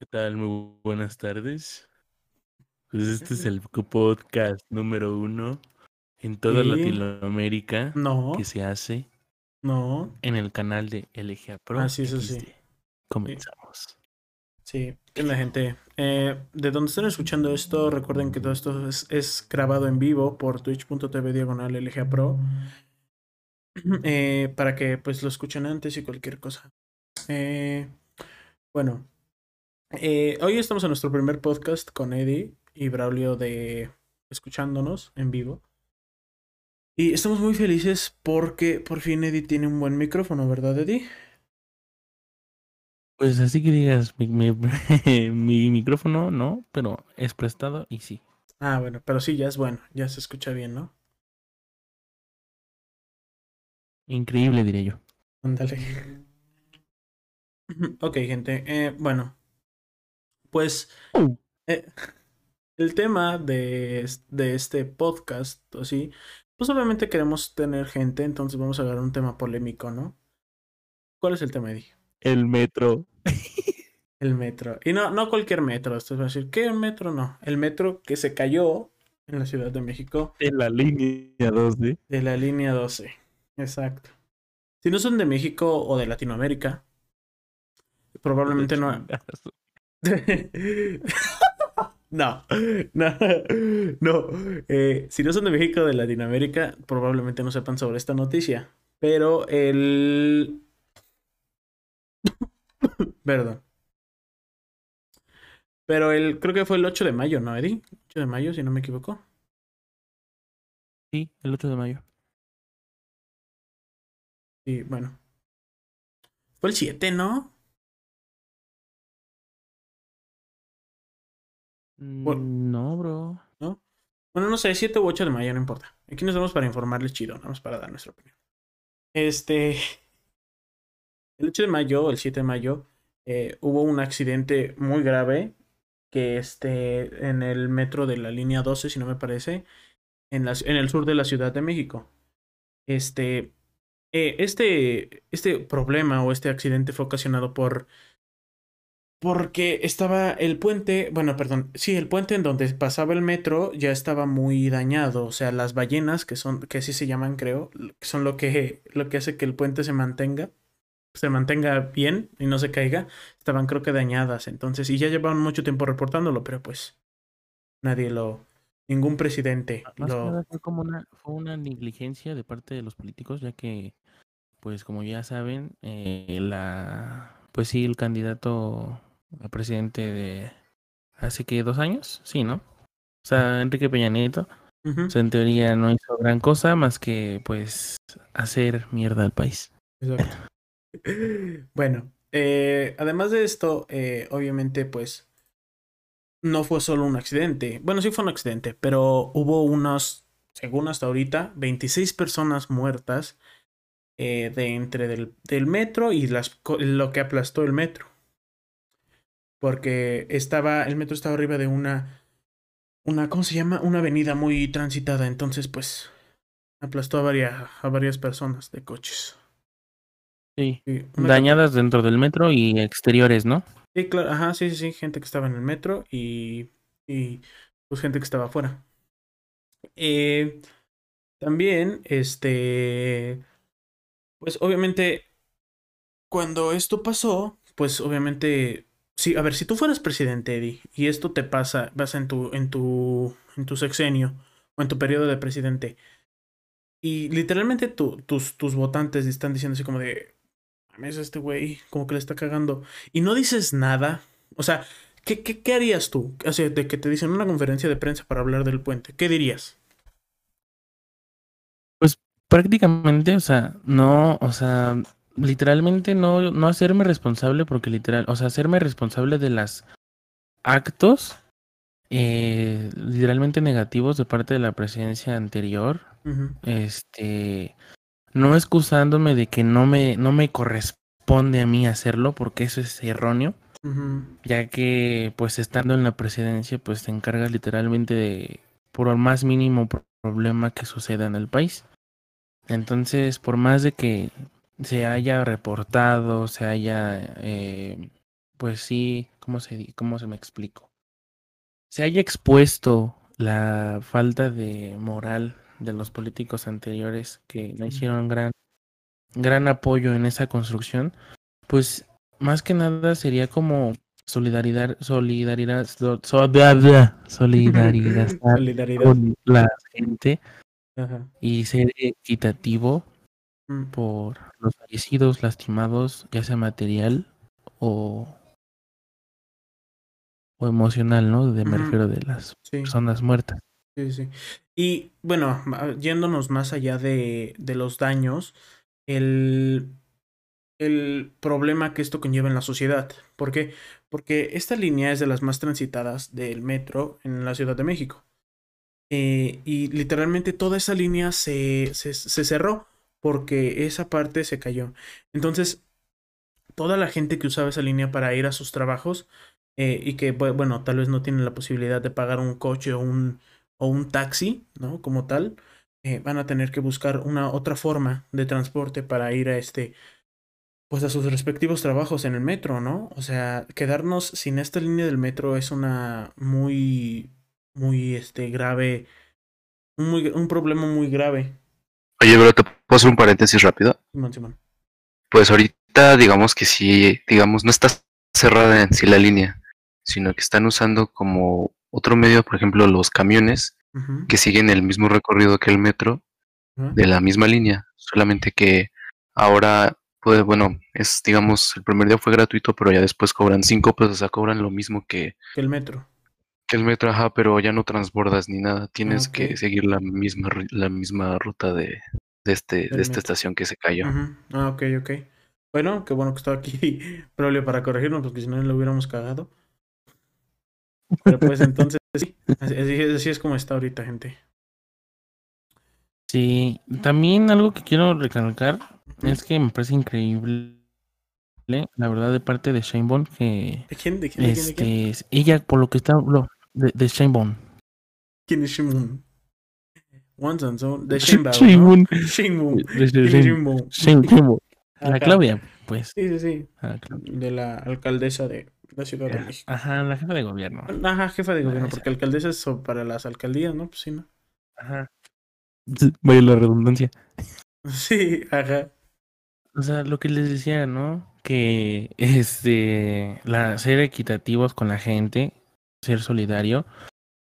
¿Qué tal? Muy buenas tardes. Pues este es el podcast número uno en toda Sí. Latinoamérica No, que se hace no, en el canal de LGA Pro. Ah, sí, eso sí. Comenzamos. sí. ¿Qué onda, gente? Eh, de donde estén escuchando esto, recuerden que todo esto es, es grabado en vivo por twitch.tv diagonal LGA Pro. Eh, para que pues lo escuchen antes y cualquier cosa. Eh, bueno, eh, hoy estamos en nuestro primer podcast con Eddie y Braulio de escuchándonos en vivo. Y estamos muy felices porque por fin Eddie tiene un buen micrófono, ¿verdad, Eddie? Pues así que digas, mi, mi- mi micrófono no, pero es prestado y sí. Ah, bueno, pero sí, ya es bueno, ya se escucha bien, ¿no? Increíble, diré yo. Ándale. Ok, gente. eh, bueno, pues Uh. eh, el tema de, de este podcast, o sí, pues obviamente queremos tener gente, entonces vamos a agarrar un tema polémico, ¿no? ¿Cuál es el tema, Eddie? El metro. El metro. Y no, no cualquier metro. Esto va a decir, ¿qué metro? No. El metro que se cayó en la Ciudad de México En la línea 12. de la línea 12. Exacto. Si no son de México o de Latinoamérica, probablemente no. No, no, no. Eh, si no son de México o de Latinoamérica, probablemente no sepan sobre esta noticia. Pero el. Perdón. Pero el, creo que fue el 8 de mayo, ¿no, Eddie? 8 de mayo, si no me equivoco. Sí, el 8 de mayo. Y bueno. Fue el 7, ¿no? Bueno. Mm, No, bro. Bueno, no sé, 7 u 8 de mayo, no importa. Aquí nos vemos para informarles chido, nada más para dar nuestra opinión. Este. El 8 de mayo, el 7 de mayo, eh, hubo un accidente muy grave que este, en el metro de la línea 12, si no me parece, en, la- en el sur de la Ciudad de México. Este, eh, este, este problema o este accidente fue ocasionado por porque estaba el puente, bueno, perdón, sí, el puente en donde pasaba el metro ya estaba muy dañado, o sea, las ballenas, que son, que así se llaman, creo, que son lo que, lo que hace que el puente se mantenga, se mantenga bien y no se caiga, estaban creo que dañadas, entonces, y ya llevaban mucho tiempo reportándolo, pero pues nadie lo, ningún presidente Más que lo, nada fue como una, fue una negligencia de parte de los políticos, ya que, pues como ya saben, eh, la, pues sí, el candidato a presidente de hace que dos años, sí, ¿no? O sea, Enrique Peña Nieto, o sea, en teoría no hizo gran cosa más que, pues, hacer mierda al país. Exacto. Bueno, eh, además de esto, eh, obviamente, pues no fue solo un accidente. Bueno, sí fue un accidente, pero hubo unos, según hasta ahorita, 26 personas muertas eh, de entre del, del metro y las, lo que aplastó el metro. Porque estaba, el metro estaba arriba de una, una, ¿cómo se llama? Una avenida muy transitada. Entonces, pues, aplastó a varias, a varias personas de coches. Sí. Una Dañadas dentro del metro y exteriores, ¿no? Sí, claro, ajá, sí, sí, sí, gente que estaba en el metro y, y pues gente que estaba afuera. Eh, también, este, pues obviamente, cuando esto pasó, pues obviamente, sí, a ver, si tú fueras presidente, Eddie, y esto te pasa, pasa en tu, en tu, en tu sexenio o en tu periodo de presidente, y literalmente tu- tus, tus votantes están diciendo así como de, mames, este güey, como que le está cagando y no dices nada, o sea, ¿qué, qué, qué harías tú? O sea, de que te dicen una conferencia de prensa para hablar del puente, ¿qué dirías? Prácticamente, o sea, no, o sea, literalmente no, no hacerme responsable porque literal, o sea, hacerme responsable de las actos eh, literalmente negativos de parte de la presidencia anterior, este, no excusándome de que no me, no me corresponde a mí hacerlo porque eso es erróneo, ya que pues estando en la presidencia pues te encargas literalmente de por el más mínimo pro- problema que suceda en el país. Entonces, por más de que se haya reportado, se haya eh, pues sí, ¿cómo se, cómo se me explico? Se haya expuesto la falta de moral de los políticos anteriores que no hicieron gran, gran apoyo en esa construcción, pues más que nada sería como solidaridad, solidaridad, solidaridad, solidaridad, con la gente y ser equitativo. Por los fallecidos, lastimados, ya sea material o, o emocional, ¿no? De me refiero de las personas muertas. Sí, sí. Y bueno, yéndonos más allá de, de los daños, el, el problema que esto conlleva en la sociedad. ¿Por qué? Porque esta línea es de las más transitadas del metro en la Ciudad de México. Eh, y literalmente toda esa línea se, se, se, cerró porque esa parte se cayó. Entonces, toda la gente que usaba esa línea para ir a sus trabajos eh, y que, bueno, tal vez no tienen la posibilidad de pagar un coche o un, o un taxi, ¿no? Como tal, eh, van a tener que buscar una otra forma de transporte para ir a este, pues a sus respectivos trabajos en el metro, ¿no? O sea, quedarnos sin esta línea del metro es una muy, muy, este, grave, un, un problema muy grave. Oye, pero te puedo hacer un paréntesis rápido. Pues ahorita, digamos que sí, digamos, no está cerrada en sí la línea, sino que están usando como otro medio, por ejemplo, los camiones que siguen el mismo recorrido que el metro de la misma línea, solamente que ahora, pues bueno, es digamos, el primer día fue gratuito, pero ya después cobran cinco pesos, o sea, cobran lo mismo que, el metro. Que el metro, ajá, pero ya no transbordas ni nada, tienes que seguir la misma la misma ruta de, de este de esta estación que se cayó. Ah, ok, ok. Bueno, qué bueno que estaba aquí Prolio para corregirnos, porque si no lo hubiéramos cagado. Pero pues entonces sí, así, es como está ahorita, gente. Sí, también algo que quiero recalcar es que me parece increíble, la verdad, de parte de Bond que... ¿De quién? ¿De quién? ¿De quién? ¿De este, Ella, por lo que está... de, de Bond ¿Quién es Shanebone? One and Zone. De Shanebone. Shanebone. Shanebone. La Claudia, pues. Sí, sí, sí. De la alcaldesa de la Ciudad de México. Ajá, la jefa de gobierno. Ajá, jefa de gobierno, porque alcaldesa es para las alcaldías, ¿no? Pues sí, ¿no? Ajá. Vaya la redundancia. Sí, ajá. O sea, lo que les decía, ¿no? Que este, la, ser equitativos con la gente, ser solidario,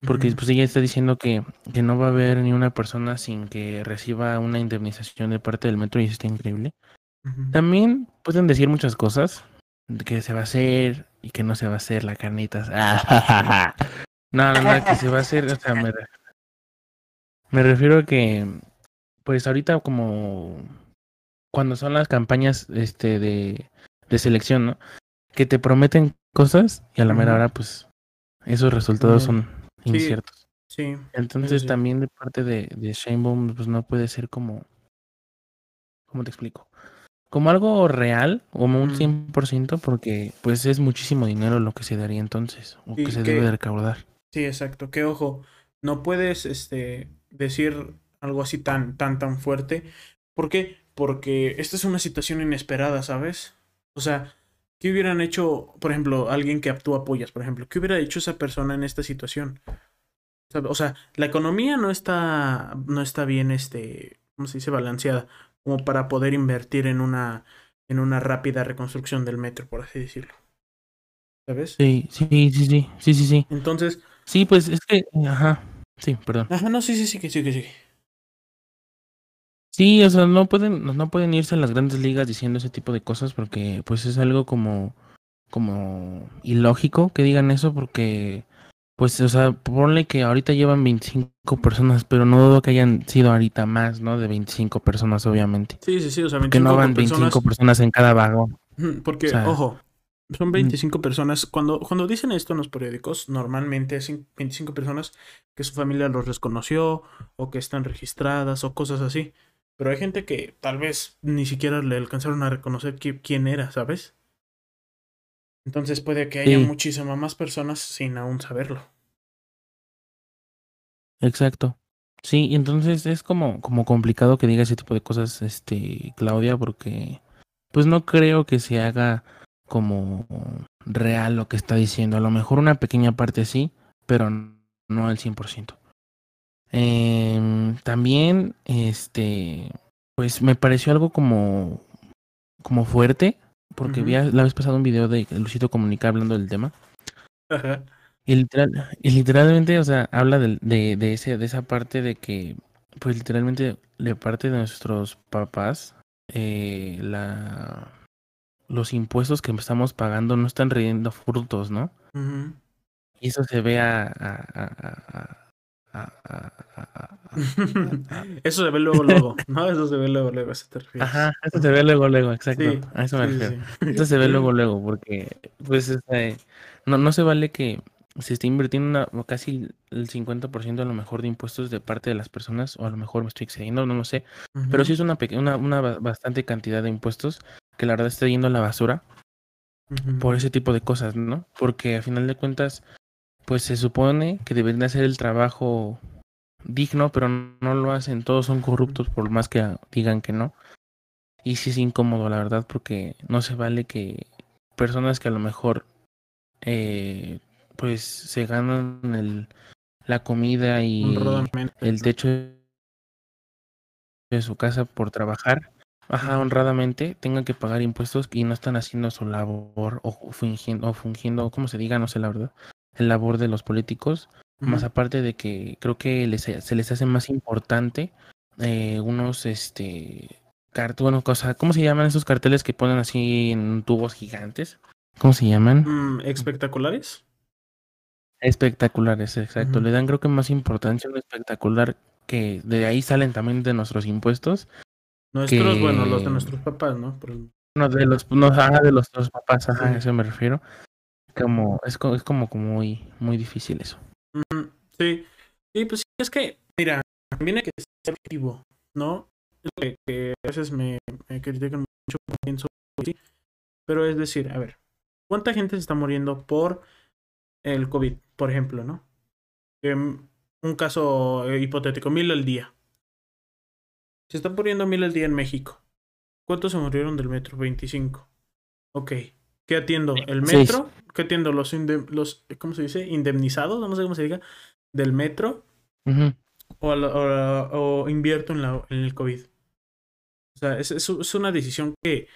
porque pues ella está diciendo que, que no va a haber ni una persona sin que reciba una indemnización de parte del metro y eso está increíble. También pueden decir muchas cosas, que se va a hacer y que no se va a hacer la carnita. no, no, no, que se va a hacer, o sea, me, me refiero a que, pues ahorita como cuando son las campañas este de, de selección, ¿no? Que te prometen cosas y a la mera hora, pues, esos resultados son inciertos. Sí. Entonces también de parte de, de Shane pues no puede ser como, ¿cómo te explico? como algo real, como un 100%, porque pues es muchísimo dinero lo que se daría entonces, o que se debe de recaudar. Sí, exacto. Que ojo, no puedes este, decir algo así tan, tan, tan fuerte. ¿Por qué? Porque esta es una situación inesperada, ¿sabes? O sea, ¿qué hubieran hecho, por ejemplo, alguien que actúa apoyas, por ejemplo? ¿Qué hubiera hecho esa persona en esta situación? O sea, la economía no está, no está bien, este, ¿cómo se dice? Balanceada como para poder invertir en una, en una rápida reconstrucción del metro, por así decirlo. ¿Sabes? Sí, sí, sí, sí, sí, sí, sí. Entonces. Sí, pues es que, ajá, sí, perdón. Ajá, no, sí, sí, sí, que sí, que sí. Sí, o sea, no pueden, no pueden irse a las grandes ligas diciendo ese tipo de cosas porque, pues, es algo como, como ilógico que digan eso porque pues, o sea, ponle que ahorita llevan 25 personas, pero no dudo que hayan sido ahorita más, ¿no? De 25 personas, obviamente. Sí, sí, sí, o sea, 25 Porque no van 25 personas, en cada vagón. Porque, ojo, son 25 personas. Cuando, cuando dicen esto en los periódicos, normalmente es 25 personas que su familia los reconoció o que están registradas o cosas así. Pero hay gente que tal vez ni siquiera le alcanzaron a reconocer quién era, ¿sabes? Entonces puede que haya muchísimas más personas sin aún saberlo. Exacto. Sí, entonces es como, como complicado que diga ese tipo de cosas, este, Claudia, porque pues no creo que se haga como real lo que está diciendo. A lo mejor una pequeña parte sí, pero no al 100%. Eh, también, este, pues me pareció algo como, como fuerte, porque vi la vez pasado un video de Luisito Comunica hablando del tema. Y, literal, y literalmente, o sea, habla de, de, de, ese, de esa parte de que, pues literalmente, de parte de nuestros papás, eh, la, los impuestos que estamos pagando no están riendo frutos, ¿no? Y eso se ve a, eso se ve luego, luego, ¿no? Eso se ve luego, luego, eso te refieres. Ajá, eso se ve luego, luego, exacto. a eso me refiero. Eso se ve luego, luego, porque, pues, este, no, no se vale que se esté invirtiendo una, casi el 50% a lo mejor de impuestos de parte de las personas, o a lo mejor me estoy excediendo, no lo sé, pero sí es una, una, una bastante cantidad de impuestos que la verdad está yendo a la basura por ese tipo de cosas, ¿no? Porque a final de cuentas, pues se supone que deberían hacer el trabajo digno, pero no lo hacen, todos son corruptos por más que digan que no. Y sí es incómodo, la verdad, porque no se vale que personas que a lo mejor eh, pues se ganan el, la comida y el techo de su casa por trabajar, ajá, honradamente, tengan que pagar impuestos y no están haciendo su labor o fingiendo, o fungiendo, como se diga, no sé la verdad, el labor de los políticos. Más aparte de que creo que les, se les hace más importante eh, unos, este, bueno, cosa, ¿cómo se llaman esos carteles que ponen así en tubos gigantes? ¿Cómo se llaman? Mm, ¿Espectaculares? Espectaculares, exacto. Le dan creo que más importancia a un espectacular que de ahí salen también de nuestros impuestos. Nuestros, bueno, los de nuestros papás, ¿no? No, de los, no, de los, los papás, ajá, a eso me refiero. Como, es, es como, como muy, muy difícil eso. Sí, sí, pues es que, mira, también hay que ser activo, ¿no? Es que, a veces me, critican mucho, pienso, pero es decir, a ver, ¿cuánta gente se está muriendo por el COVID, por ejemplo, ¿no? un caso eh, hipotético, mil al día. Se están poniendo mil al día en México. ¿Cuántos se murieron del metro? 25. Ok. ¿Qué atiendo? ¿El metro? ¿Qué atiendo? ¿Los, los ¿cómo se dice? Indemnizados, no sé cómo se diga, del metro. o, o, invierto en, la, en el COVID. O sea, es, es, una decisión que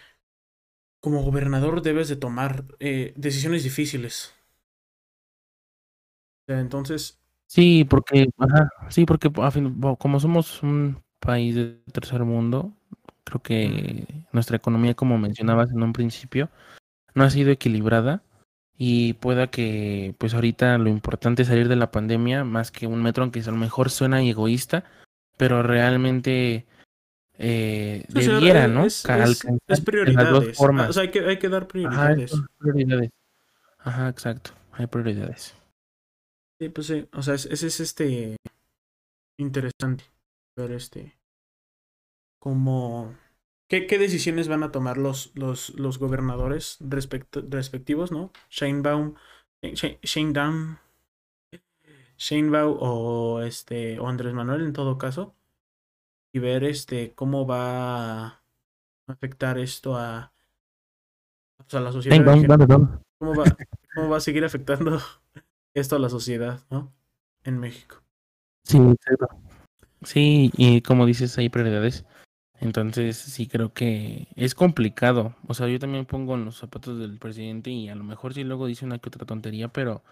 como gobernador debes de tomar eh, decisiones difíciles entonces. Sí, porque, ajá, sí, porque como somos un país de tercer mundo, creo que nuestra economía, como mencionabas en un principio, no ha sido equilibrada y pueda que, pues ahorita lo importante es salir de la pandemia más que un metro, aunque a lo mejor suena egoísta, pero realmente eh, debiera, ¿no? Es, es, prioridades. formas. O sea, hay que, hay que dar prioridades. prioridades. Ajá, exacto. Hay prioridades. Sí, pues sí, o sea, ese es, este interesante ver este cómo qué, qué decisiones van a tomar los, los, los gobernadores respectivos, ¿no? Shane Baum, Shane, Down, Shane Baum o este o Andrés Manuel en todo caso y ver este cómo va a afectar esto a, pues, a la sociedad. ¿Cómo va, ¿Cómo va a seguir afectando esto a la sociedad, ¿no? En México. Sí, Sí, y como dices, hay prioridades. Entonces, sí creo que es complicado. O sea, yo también pongo en los zapatos del presidente y a lo mejor sí luego dice una que otra tontería, pero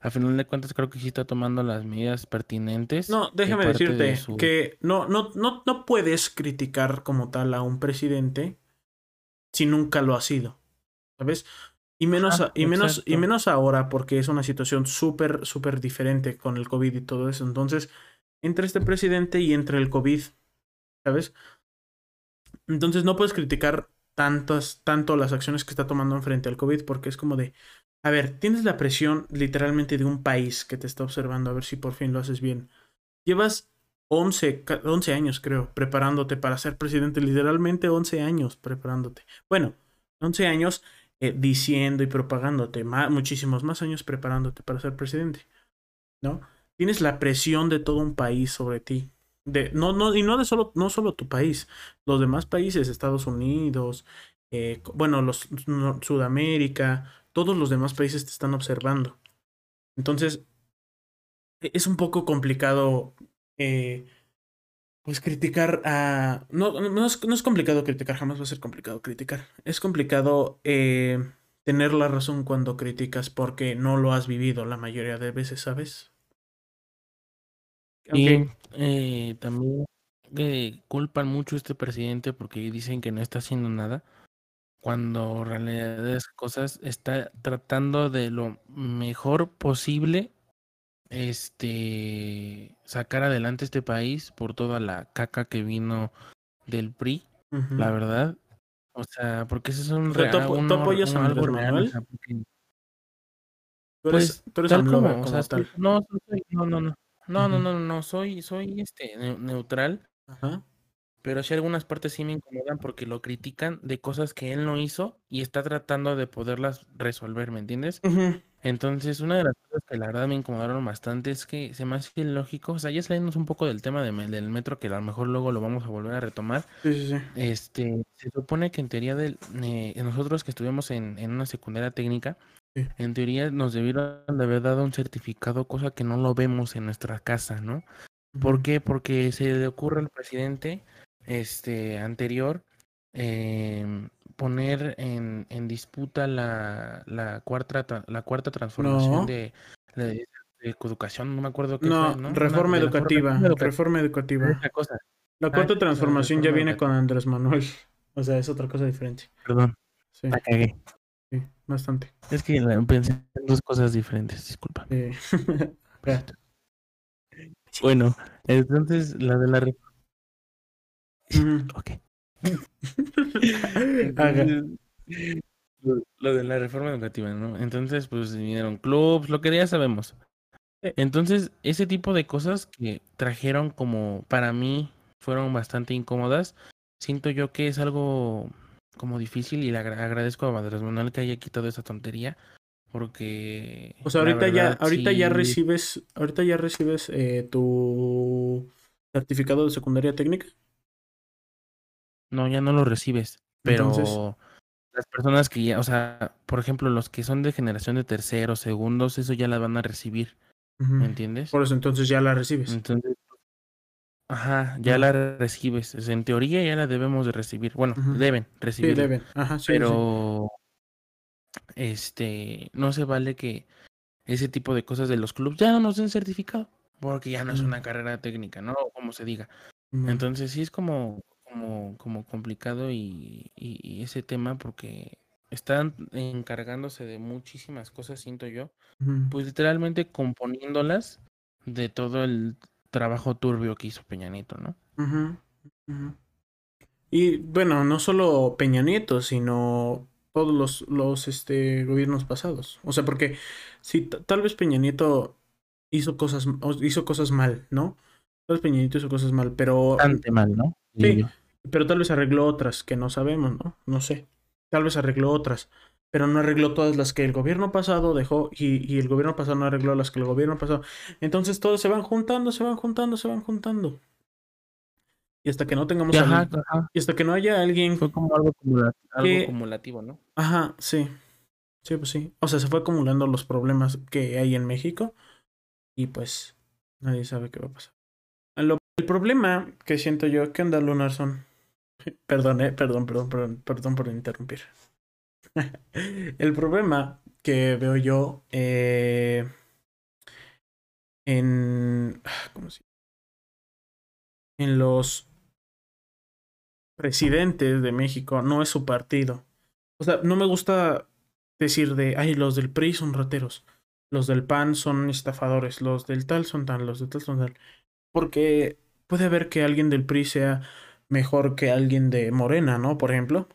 a final de cuentas creo que sí está tomando las medidas pertinentes. No, déjame decirte que no, no, no, no puedes criticar como tal a un presidente si nunca lo ha sido. ¿Sabes? Y menos, y, menos, y menos ahora porque es una situación súper, súper diferente con el COVID y todo eso. Entonces, entre este presidente y entre el COVID, ¿sabes? Entonces no puedes criticar tantas, tanto las acciones que está tomando en frente al COVID porque es como de, a ver, tienes la presión literalmente de un país que te está observando a ver si por fin lo haces bien. Llevas 11, 11 años, creo, preparándote para ser presidente, literalmente 11 años preparándote. Bueno, 11 años eh, diciendo y propagándote, muchísimos más años preparándote para ser presidente, ¿no? Tienes la presión de todo un país sobre ti. De, no, no, y no de solo, no solo tu país, los demás países, Estados Unidos, eh, bueno, los Sudamérica, todos los demás países te están observando. Entonces, e, es un poco complicado, eh, pues criticar a... No, no, es, no, es, complicado criticar, jamás va a ser complicado criticar. Es complicado eh, tener la razón cuando criticas porque no lo has vivido la mayoría de veces, ¿sabes? Y eh, también culpan mucho a este presidente porque dicen que no está haciendo nada, cuando en realidad es cosas está tratando de lo mejor posible este sacar adelante este país por toda la caca que vino del PRI, la verdad. O sea, porque ese es un, apoyas a algo real. pues, tú eres tal como, o sea, no, no, no, no. No, no, no, no, soy, soy este neutral. Ajá. Pero sí algunas partes sí me incomodan porque lo critican de cosas que él no hizo y está tratando de poderlas resolver, ¿me entiendes? Entonces, una de las cosas que la verdad me incomodaron bastante es que se me hace lógico, o sea, ya saliendo un poco del tema del metro, que a lo mejor luego lo vamos a volver a retomar. Sí, sí, sí. Este, se supone que en teoría de eh, nosotros que estuvimos en, en una secundaria técnica, en teoría nos debieron de haber dado un certificado, cosa que no lo vemos en nuestra casa, ¿no? ¿Por qué? Porque se le ocurre al presidente este anterior eh, poner en, en disputa la, la cuarta la cuarta transformación de, de, educación, no me acuerdo qué no, ¿no? Reforma, educativa, reforma, educativa, La cuarta ah, transformación ya viene con Andrés Manuel. O sea, es otra cosa diferente. Perdón. Sí. La cagué. Sí, bastante. Es que pensé en dos cosas diferentes, disculpa. bueno, entonces la de la reforma. Ok. lo, de la reforma educativa, ¿no? Entonces, pues vinieron clubs, lo que ya sabemos. Entonces, ese tipo de cosas que trajeron como para mí fueron bastante incómodas, siento yo que es algo como difícil y le agradezco a Andrés Manuel que haya quitado esa tontería porque o sea ahorita ya ahorita ya recibes ahorita ya recibes eh, tu certificado de secundaria técnica. No ya no lo recibes pero las personas que ya o sea por ejemplo los que son de generación de terceros segundos eso ya la van a recibir ¿me entiendes? por eso entonces ya la recibes. Entonces Ajá, ya la recibes. En teoría ya la debemos de recibir. Bueno, deben recibir. Sí, deben. Ajá, sí, pero este no se vale que ese tipo de cosas de los clubes ya no nos den certificado, porque ya no es una carrera técnica, ¿no? Como se diga. Entonces sí es como, como, como complicado y, y, ese tema porque están encargándose de muchísimas cosas, siento yo, pues literalmente componiéndolas de todo el trabajo turbio que hizo Peña Nieto, ¿no? Y bueno, no solo Peña Nieto, sino todos los, los este, gobiernos pasados. O sea, porque si tal vez Peña Nieto hizo cosas, hizo cosas mal, ¿no? Tal vez Peña Nieto hizo cosas mal, pero... Bastante mal, ¿no? Sí, pero tal vez arregló otras que no sabemos, ¿no? No sé. Tal vez arregló otras pero no arregló todas las que el gobierno pasado dejó y, y, el gobierno pasado no arregló las que el gobierno pasado. Entonces todos se van juntando, se van juntando, se van juntando. Y hasta que no tengamos... Ajá, Y hasta que no haya alguien... Fue como algo, acumulativo, ¿no? Ajá, sí. Sí, pues sí. O sea, se fue acumulando los problemas que hay en México y pues nadie sabe qué va a pasar. el problema que siento yo, ¿qué onda, Lunarson? Perdón, eh, perdón, perdón, perdón, perdón por interrumpir. el problema que veo yo eh, en, ¿cómo se en los presidentes de México no es su partido. O sea, no me gusta decir de, ay, los del PRI son rateros, los del PAN son estafadores, los del tal son tal, los del tal son tal. Porque puede haber que alguien del PRI sea mejor que alguien de Morena, ¿no? Por ejemplo.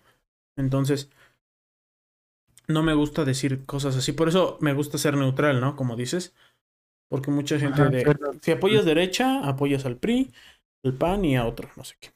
Entonces, no me gusta decir cosas así. Por eso me gusta ser neutral, ¿no? Como dices. Porque mucha gente de... Si apoyas derecha, apoyas al PRI, al PAN y a otro, no sé qué.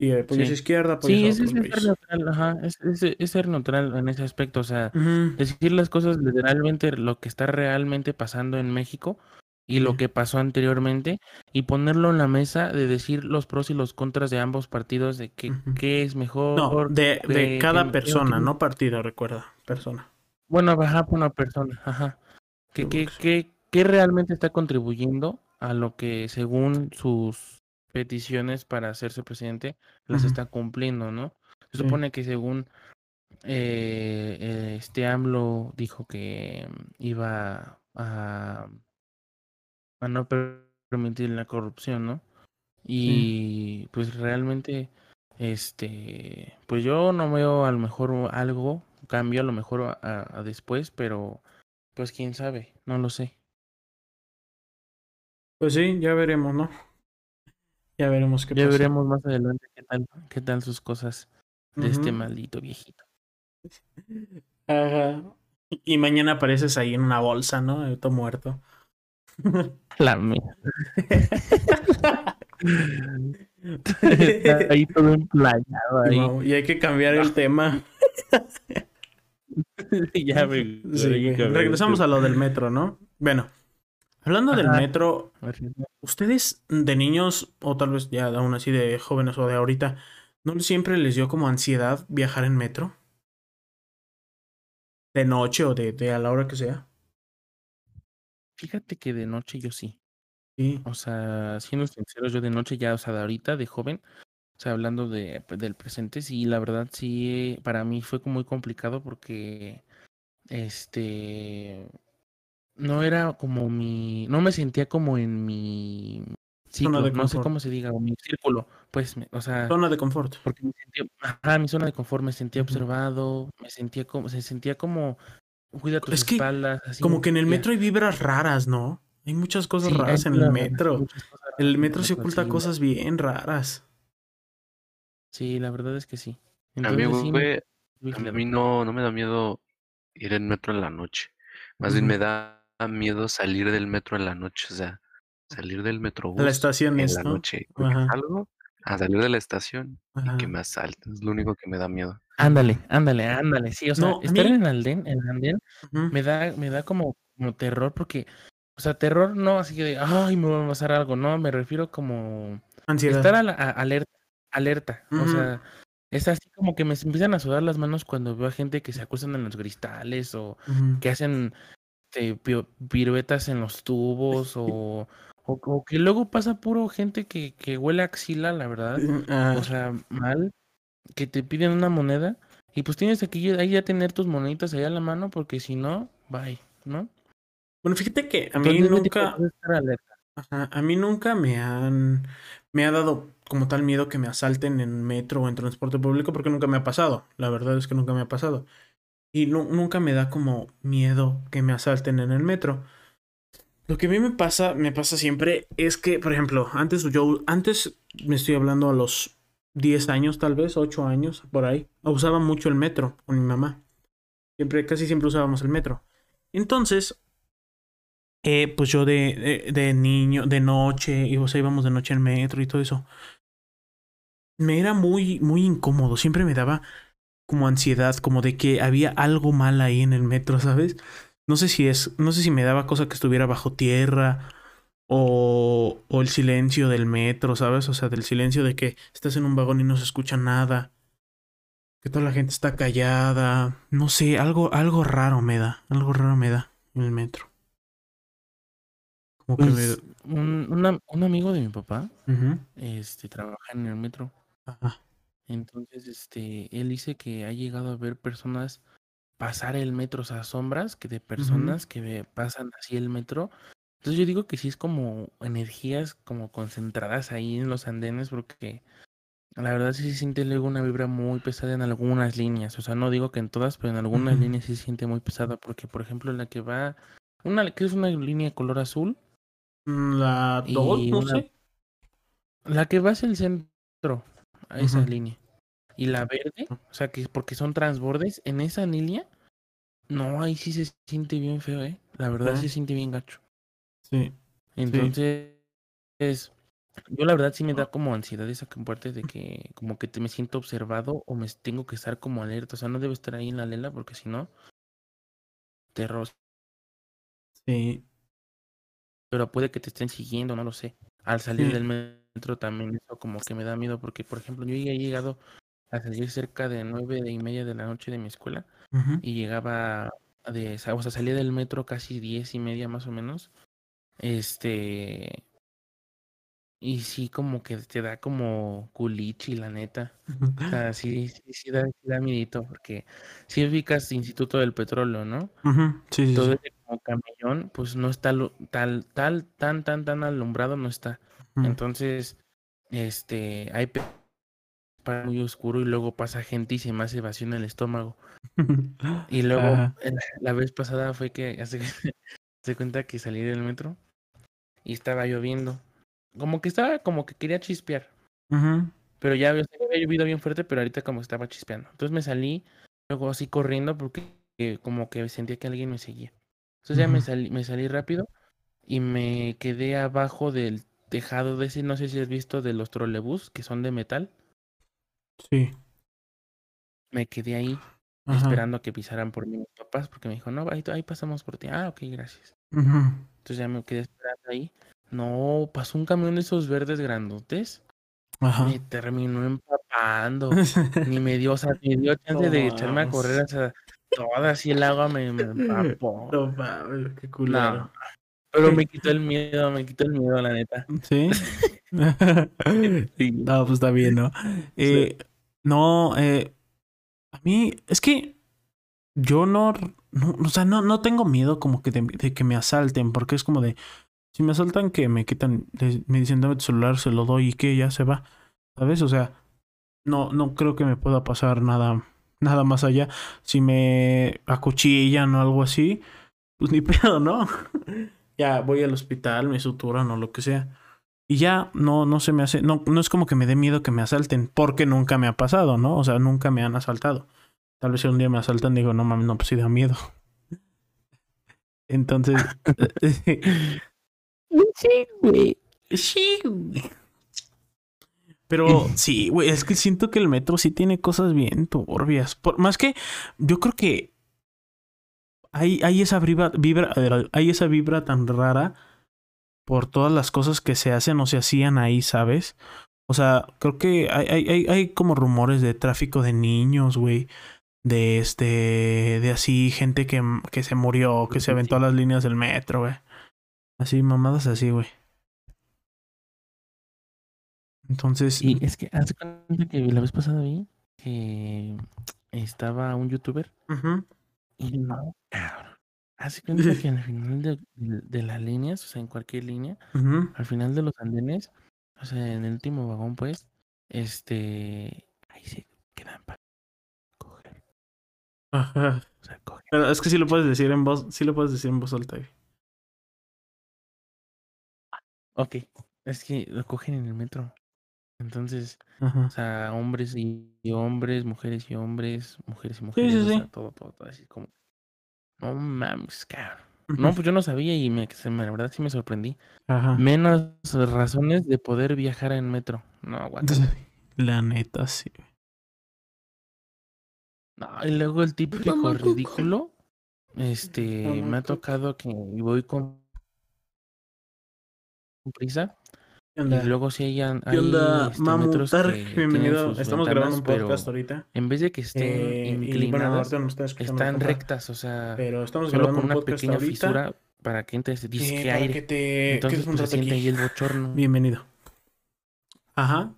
Y apoyas izquierda, apoyas sí, a otro. Sí, es ser neutral, ajá. Es, ser neutral en ese aspecto. O sea, decir las cosas literalmente, lo que está realmente pasando en México. Y lo que pasó anteriormente y ponerlo en la mesa de decir los pros y los contras de ambos partidos de que, qué es mejor. No, de, de cada persona, no partido, recuerda, persona. Bueno, baja por una persona, ajá. Que, que, que, que realmente está contribuyendo a lo que según sus peticiones para hacerse presidente las está cumpliendo, ¿no? Se supone que según eh, este AMLO dijo que iba a, a no permitir la corrupción, ¿no? Y pues realmente, este, pues yo no veo a lo mejor algo, cambio a lo mejor a después, pero pues quién sabe, no lo sé. Pues sí, ya veremos, ¿no? Ya veremos qué Ya veremos más adelante qué tal, qué tal sus cosas de este maldito viejito. Ajá. Y mañana apareces ahí en una bolsa, ¿no? Todo muerto. La mía. ahí todo emplayado ahí. y hay que cambiar el tema. ya me... Regresamos a lo del metro, ¿no? Bueno, Hablando del metro, ¿ustedes de niños, o tal vez ya aún así de jóvenes o de ahorita, no siempre les dio como ansiedad viajar en metro? De noche o de, de a la hora que sea. Fíjate que de noche yo sí. Sí. O sea, siendo sinceros, yo de noche ya, o sea, de ahorita, de joven, o sea, hablando de, del presente, sí, la verdad sí, para mí fue muy complicado porque, este, no era como mi, no me sentía como en mi ciclo, no sé cómo se diga, o mi círculo, pues, o sea, zona de confort. Porque me sentía, ajá, mi zona de confort, me sentía observado, me sentía como, se sentía como, cuida tus espaldas. Así como que en el metro hay vibras raras, ¿no? Hay muchas cosas raras en el metro. el metro se oculta cosas bien raras. Sí, la verdad es que sí. a mí, a mí no, no me da miedo ir en metro en la noche. Más bien me da miedo salir del metro en la noche, o sea, salir del metro la estación en la noche. Algo a salir de la estación y que me asalten, es lo único que me da miedo. Ándale, ándale, ándale, sí, o sea, estar en el andén, en el andén, me da, me da como, como terror porque, o sea, terror no así de, ay, me va a pasar algo, no, me refiero como Ansiedad. estar a la, alerta, alerta, o sea, es así como que me empiezan a sudar las manos cuando veo a gente que se acusan en los cristales o que hacen este, piruetas en los tubos o, o, que luego pasa puro gente que, que huele a axila, la verdad. O sea, mal, que te piden una moneda y pues tienes aquí ahí ya tener tus moneditas allá a la mano porque si no, bye, ¿no? Bueno, fíjate que a mí nunca... a mí nunca me han... Me ha dado como tal miedo que me asalten en metro o en transporte público porque nunca me ha pasado. La verdad es que nunca me ha pasado. Y nunca me da como miedo que me asalten en el metro. Lo que a mí me pasa, me pasa siempre, es que, por ejemplo, antes yo, antes me estoy hablando a los 10 años, tal vez, 8 años, por ahí, usaba mucho el metro con mi mamá. Siempre, casi siempre usábamos el metro. Entonces, eh, pues yo de, de, niño, de noche, y o sea, íbamos de noche al metro y todo eso. Me era muy, muy incómodo. Siempre me daba como ansiedad, como de que había algo mal ahí en el metro, ¿sabes? No sé si es, no sé si me daba cosa que estuviera bajo tierra o, o el silencio del metro, ¿sabes? O sea, del silencio de que estás en un vagón y no se escucha nada, que toda la gente está callada, no sé, algo, algo raro me da, algo raro me da en el metro. Como que pues, un, un, amigo de mi papá, este, trabaja en el metro. Ajá. Entonces, este, él dice que ha llegado a ver personas pasar el metro, o sea, sombras que de personas que pasan así el metro. Entonces yo digo que sí es como energías como concentradas ahí en los andenes porque la verdad sí se siente luego una vibra muy pesada en algunas líneas. O sea, no digo que en todas, pero en algunas líneas sí se siente muy pesada porque, por ejemplo, la que va, una que es una línea color azul. La 2, no sé. La que va hacia el centro a esa línea. Y la verde, o sea, que porque son transbordes, en esa línea, no, ahí sí se siente bien feo, ¿eh? La verdad sí se siente bien gacho. Sí. Entonces, es yo la verdad sí me da como ansiedad esa parte de que como que te me siento observado o me tengo que estar como alerta. O sea, no debo estar ahí en la lela porque si no, terror. Sí. pero puede que te estén siguiendo, no lo sé. Al salir del metro también eso como que me da miedo porque, por ejemplo, yo ya he llegado a salir cerca de nueve y media de la noche de mi escuela y llegaba de, o sea, salía del metro casi diez y media más o menos. Este, y sí, como que te da como culichi, la neta. O sea, sí, sí, sí da, da miedito, porque si ubicas Instituto del Petróleo, ¿no? Sí, sí, Todo ese como camellón, pues no está tal, tal, tan, tan, tan alumbrado, no está. Entonces, este, hay para muy oscuro y luego pasa gente y se me hace vacío en el estómago. y luego, la vez pasada fue que hace, se cuenta que salí del metro y estaba lloviendo. Como que estaba, como que quería chispear. Pero ya había, llovido bien fuerte, pero ahorita como estaba chispeando. Entonces me salí, luego así corriendo porque eh, como que sentía que alguien me seguía. Entonces ya me salí, me salí rápido y me quedé abajo del tejado de ese, no sé si has visto, de los trolebús que son de metal. Sí. Me quedé ahí esperando a que pisaran por mí mis papás porque me dijo, no, ahí, ahí pasamos por ti. Ah, ok, gracias. Entonces ya me quedé esperando ahí no, pasó un camión de esos verdes grandotes. Ajá. Me terminó empapando. ni me dio, o sea, me dio chance de echarme a correr. Toda así el agua me, me empapó. No mames, qué culero. pero me quitó el miedo, me quitó el miedo, la neta. ¿Sí? No, pues está bien, ¿no? Eh, No, eh, a mí, es que yo no, no, o sea, no, no tengo miedo como que de que me asalten, porque es como de, si me asaltan, que me quitan, me dicen dame tu celular, se lo doy y que ya se va. ¿Sabes? O sea, no, no creo que me pueda pasar nada, nada más allá. Si me acuchillan o algo así, pues ni pedo, ¿no? ya voy al hospital, me suturan o lo que sea. Y ya no, no se me hace, no, no es como que me dé miedo que me asalten, porque nunca me ha pasado, ¿no? O sea, nunca me han asaltado. Tal vez si un día me asaltan, digo, no mames, no, pues sí da miedo. Entonces, Sí, güey. Sí, güey. Pero sí, güey, es que siento que el metro sí tiene cosas bien turbias. Por, más que yo creo que hay, hay esa vibra, vibra, hay esa vibra tan rara por todas las cosas que se hacen o se hacían ahí, ¿sabes? O sea, creo que hay, hay, hay como rumores de tráfico de niños, güey. De este, de así, gente que, que se murió, que se aventó a las líneas del metro, güey. Así, mamadas así, güey. Entonces. Y es que hace cuenta que la vez pasada vi que estaba un youtuber. Y no, cabrón. Hace cuenta que al final de, de, las líneas, o sea, en cualquier línea, al final de los andenes, o sea, en el último vagón, pues, este. Ahí se quedan coger. Ajá. O sea, coger. Pero es que sí lo puedes decir en voz, sí lo puedes decir en voz alta, güey. Ok, es que lo cogen en el metro. Entonces, o sea, hombres y, hombres, mujeres y hombres, mujeres y mujeres, sí, sí, o sea, todo, todo, todo, así como, no mames, cabrón. No, pues yo no sabía y me, la verdad sí me sorprendí. Ajá. Menos razones de poder viajar en metro. No, aguanta. La neta, sí. No, y luego el típico ridículo. Este, me ha tocado que voy con prisa. Y luego si hay, hay ¿Qué onda, este, Bienvenido. Estamos grabando un podcast ahorita. En vez de que estén eh, inclinadas, están rectas, o sea, pero estamos solo con una pequeña fisura para que entre ese disque eh, aire. te... Entonces pues, se siente ahí el bochorno. Bienvenido. Ajá.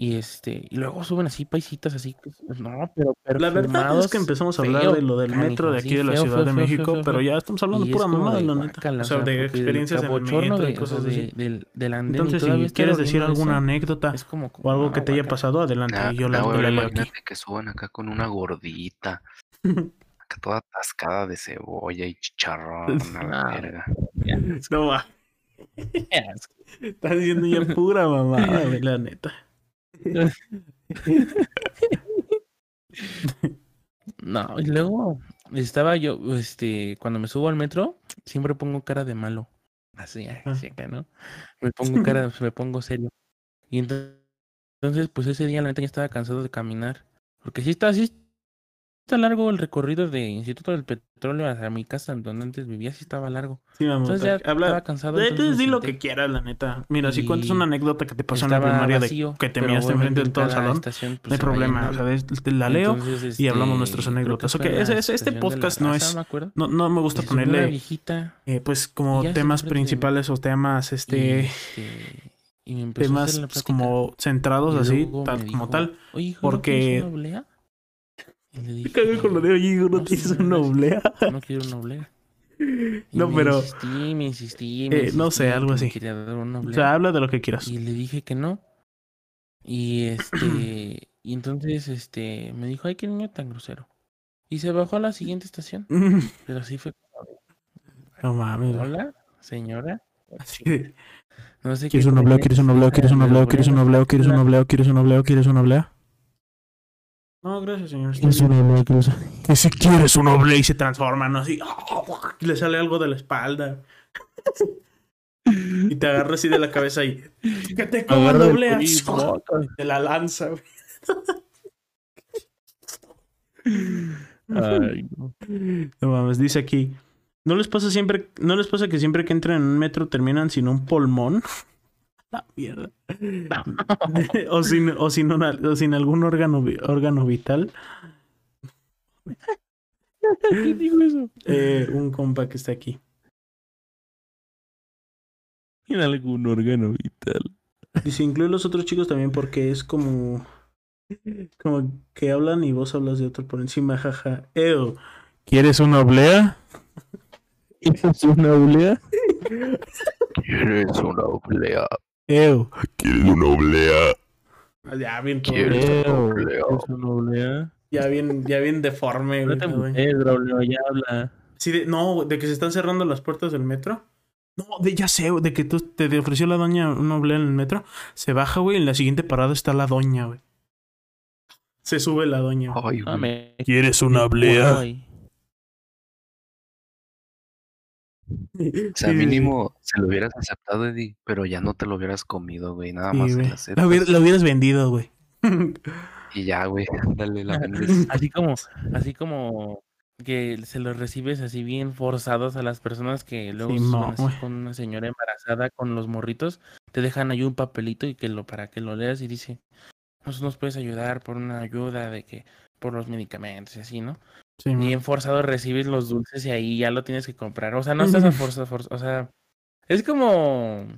Y este, y luego suben así paisitas así, no, pero La verdad es que empezamos a hablar de lo del metro de aquí de la Ciudad de México, pero ya estamos hablando pura mamada, la neta. o sea, de experiencias de movimiento y cosas así. Entonces, si quieres decir alguna anécdota o algo que te haya pasado, adelante. yo la voy aquí. que suban acá con una gordita. acá toda atascada de cebolla y chicharrón, a la verga. No va. Estás diciendo ya pura mamada, la neta. No, y luego estaba yo, este, cuando me subo al metro, siempre pongo cara de malo. Así, así acá, ¿no? Me pongo cara, me pongo serio. Y entonces, pues ese día la neta ya estaba cansado de caminar. Porque sí estaba así, está largo el recorrido de Instituto del Petróleo hacia mi casa, donde antes vivía, sí estaba largo. Sí, vamos. Entonces ya habla, estaba cansado. entonces, di lo que quieras, la neta. Mira, si cuentas una anécdota que te pasó en la primaria vacío, de que te miraste enfrente de todo el salón, estación, pues, no hay problema. O sea, de la leo Entonces, y hablamos este, nuestras anécdotas. Ok, este podcast no es- me no, no me gusta ponerle, viejita. eh, pues, como temas de- principales o temas, este, este, y me empezó a temas pues, como centrados así, tal me como tal. Porque- ¿no quieres una oblea? Y le Me dije, cagué con lo de, oye, hijo, no no, tienes una oblea. No quiero una oblea. Y No, me pero- Insistí, me insistí, me Eh, no sé, insistí algo así. O sea, habla de lo que quieras. Y le dije que no. Y este, y entonces este me dijo, ay, qué niño tan grosero. Y se bajó a la siguiente estación. Pero sí fue, No mames. hola, señora. Así de, No sé ¿Quieres qué un obleo? ¿Quieres un obleo? ¿Quieres un obleo? ¿Quieres un obleo? ¿Quieres un obleo? ¿Quieres un obleo? ¿Quieres un oblea? No, gracias, señor. estoy ¿Quieres bien. un oblea? ¿Quieres- Que si quieres un oblea y se transforma, ¿no? Así. Y le sale algo de la espalda. Y te agarra así de la cabeza y. ¡Que te oblea! cuello, Te la lanza, güey. Ay, no. No mames, dice aquí. ¿No les pasa siempre, no les pasa que siempre que entran en un metro terminan sin un pulmón? La mierda. o, sin, o, sin una- o sin algún órgano, órgano vital. ¿Qué digo eso? Eh, un compa que está aquí. En algún órgano vital. Dice, incluye los otros chicos también porque es como... Como que hablan y vos hablas de otro por encima, jaja. Ew. ¿Quieres una oblea? ¿Quieres una oblea? ¿Quieres una oblea? Ew. ¿Quieres una oblea? Ya bien, todo- ya bien, ya bien deforme, No güey. te ya habla. Sí, de, no, de que se están cerrando las puertas del metro. No, de, ya sé, de que tú te, te ofreció la doña una oblea en el metro. Se baja, güey, en la siguiente parada está la doña, güey. Se sube la doña. Ay, No. ¿Quieres una oblea? Ay. O sea, mínimo se lo hubieras aceptado, Eddie, pero ya no te lo hubieras comido, güey. Nada Sí, más se lo hubieras vendido, güey. Y ya, güey, dale la vendes. Así como, así como que se los recibes así bien forzados a las personas que luego Sí, no, con una señora embarazada con los morritos, te dejan ahí un papelito y que lo para que lo leas y dice, nos nos puedes ayudar por una ayuda de que por los medicamentos y así, ¿no? Sí, bien forzado recibes los dulces y ahí ya lo tienes que comprar. O sea, no estás a fuerza, forza- o sea, es como, o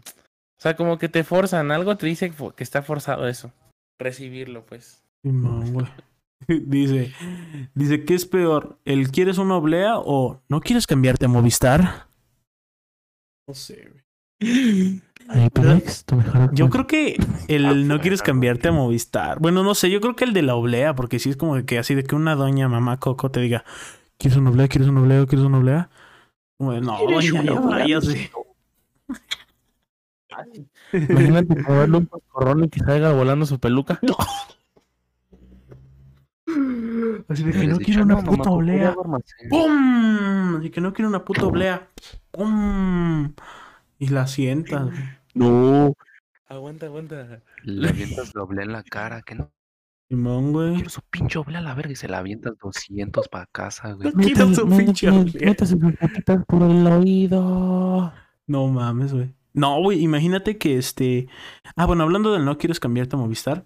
sea, como que te forzan, algo te dice que está forzado eso, recibirlo, pues. Sí, man, güey. Dice, dice, ¿qué es peor? ¿El quieres una oblea o no quieres cambiarte a Movistar? No sé, güey. HyperX, tu mejor Yo creo que el no quieres cambiarte a Movistar. Bueno, no sé, yo creo que el de la oblea, porque sí es como que así de que una doña mamá Coco te diga, ¿quieres una oblea? ¿Quieres una oblea? ¿Quieres una oblea? Como de, no, doña, ya váyase. Imagínate probarle un coscorrón y que salga volando su peluca. Así de que no quiero una "No, puta ¿por qué oblea. hago almacén?" ¡Pum! Así que no quiero una puta oblea. ¡Pum! Y la sientas. güey. No. Aguanta, aguanta. Le avientas la oblea en la cara, que no Simón, güey. quiero su pinche oblea a la verga y se la avientas 200 para casa, güey. No quiero su pinche oblea. Métase sus patitas por el oído. No mames, güey. No, güey, imagínate que este. Ah, bueno, hablando del no quieres cambiarte a Movistar.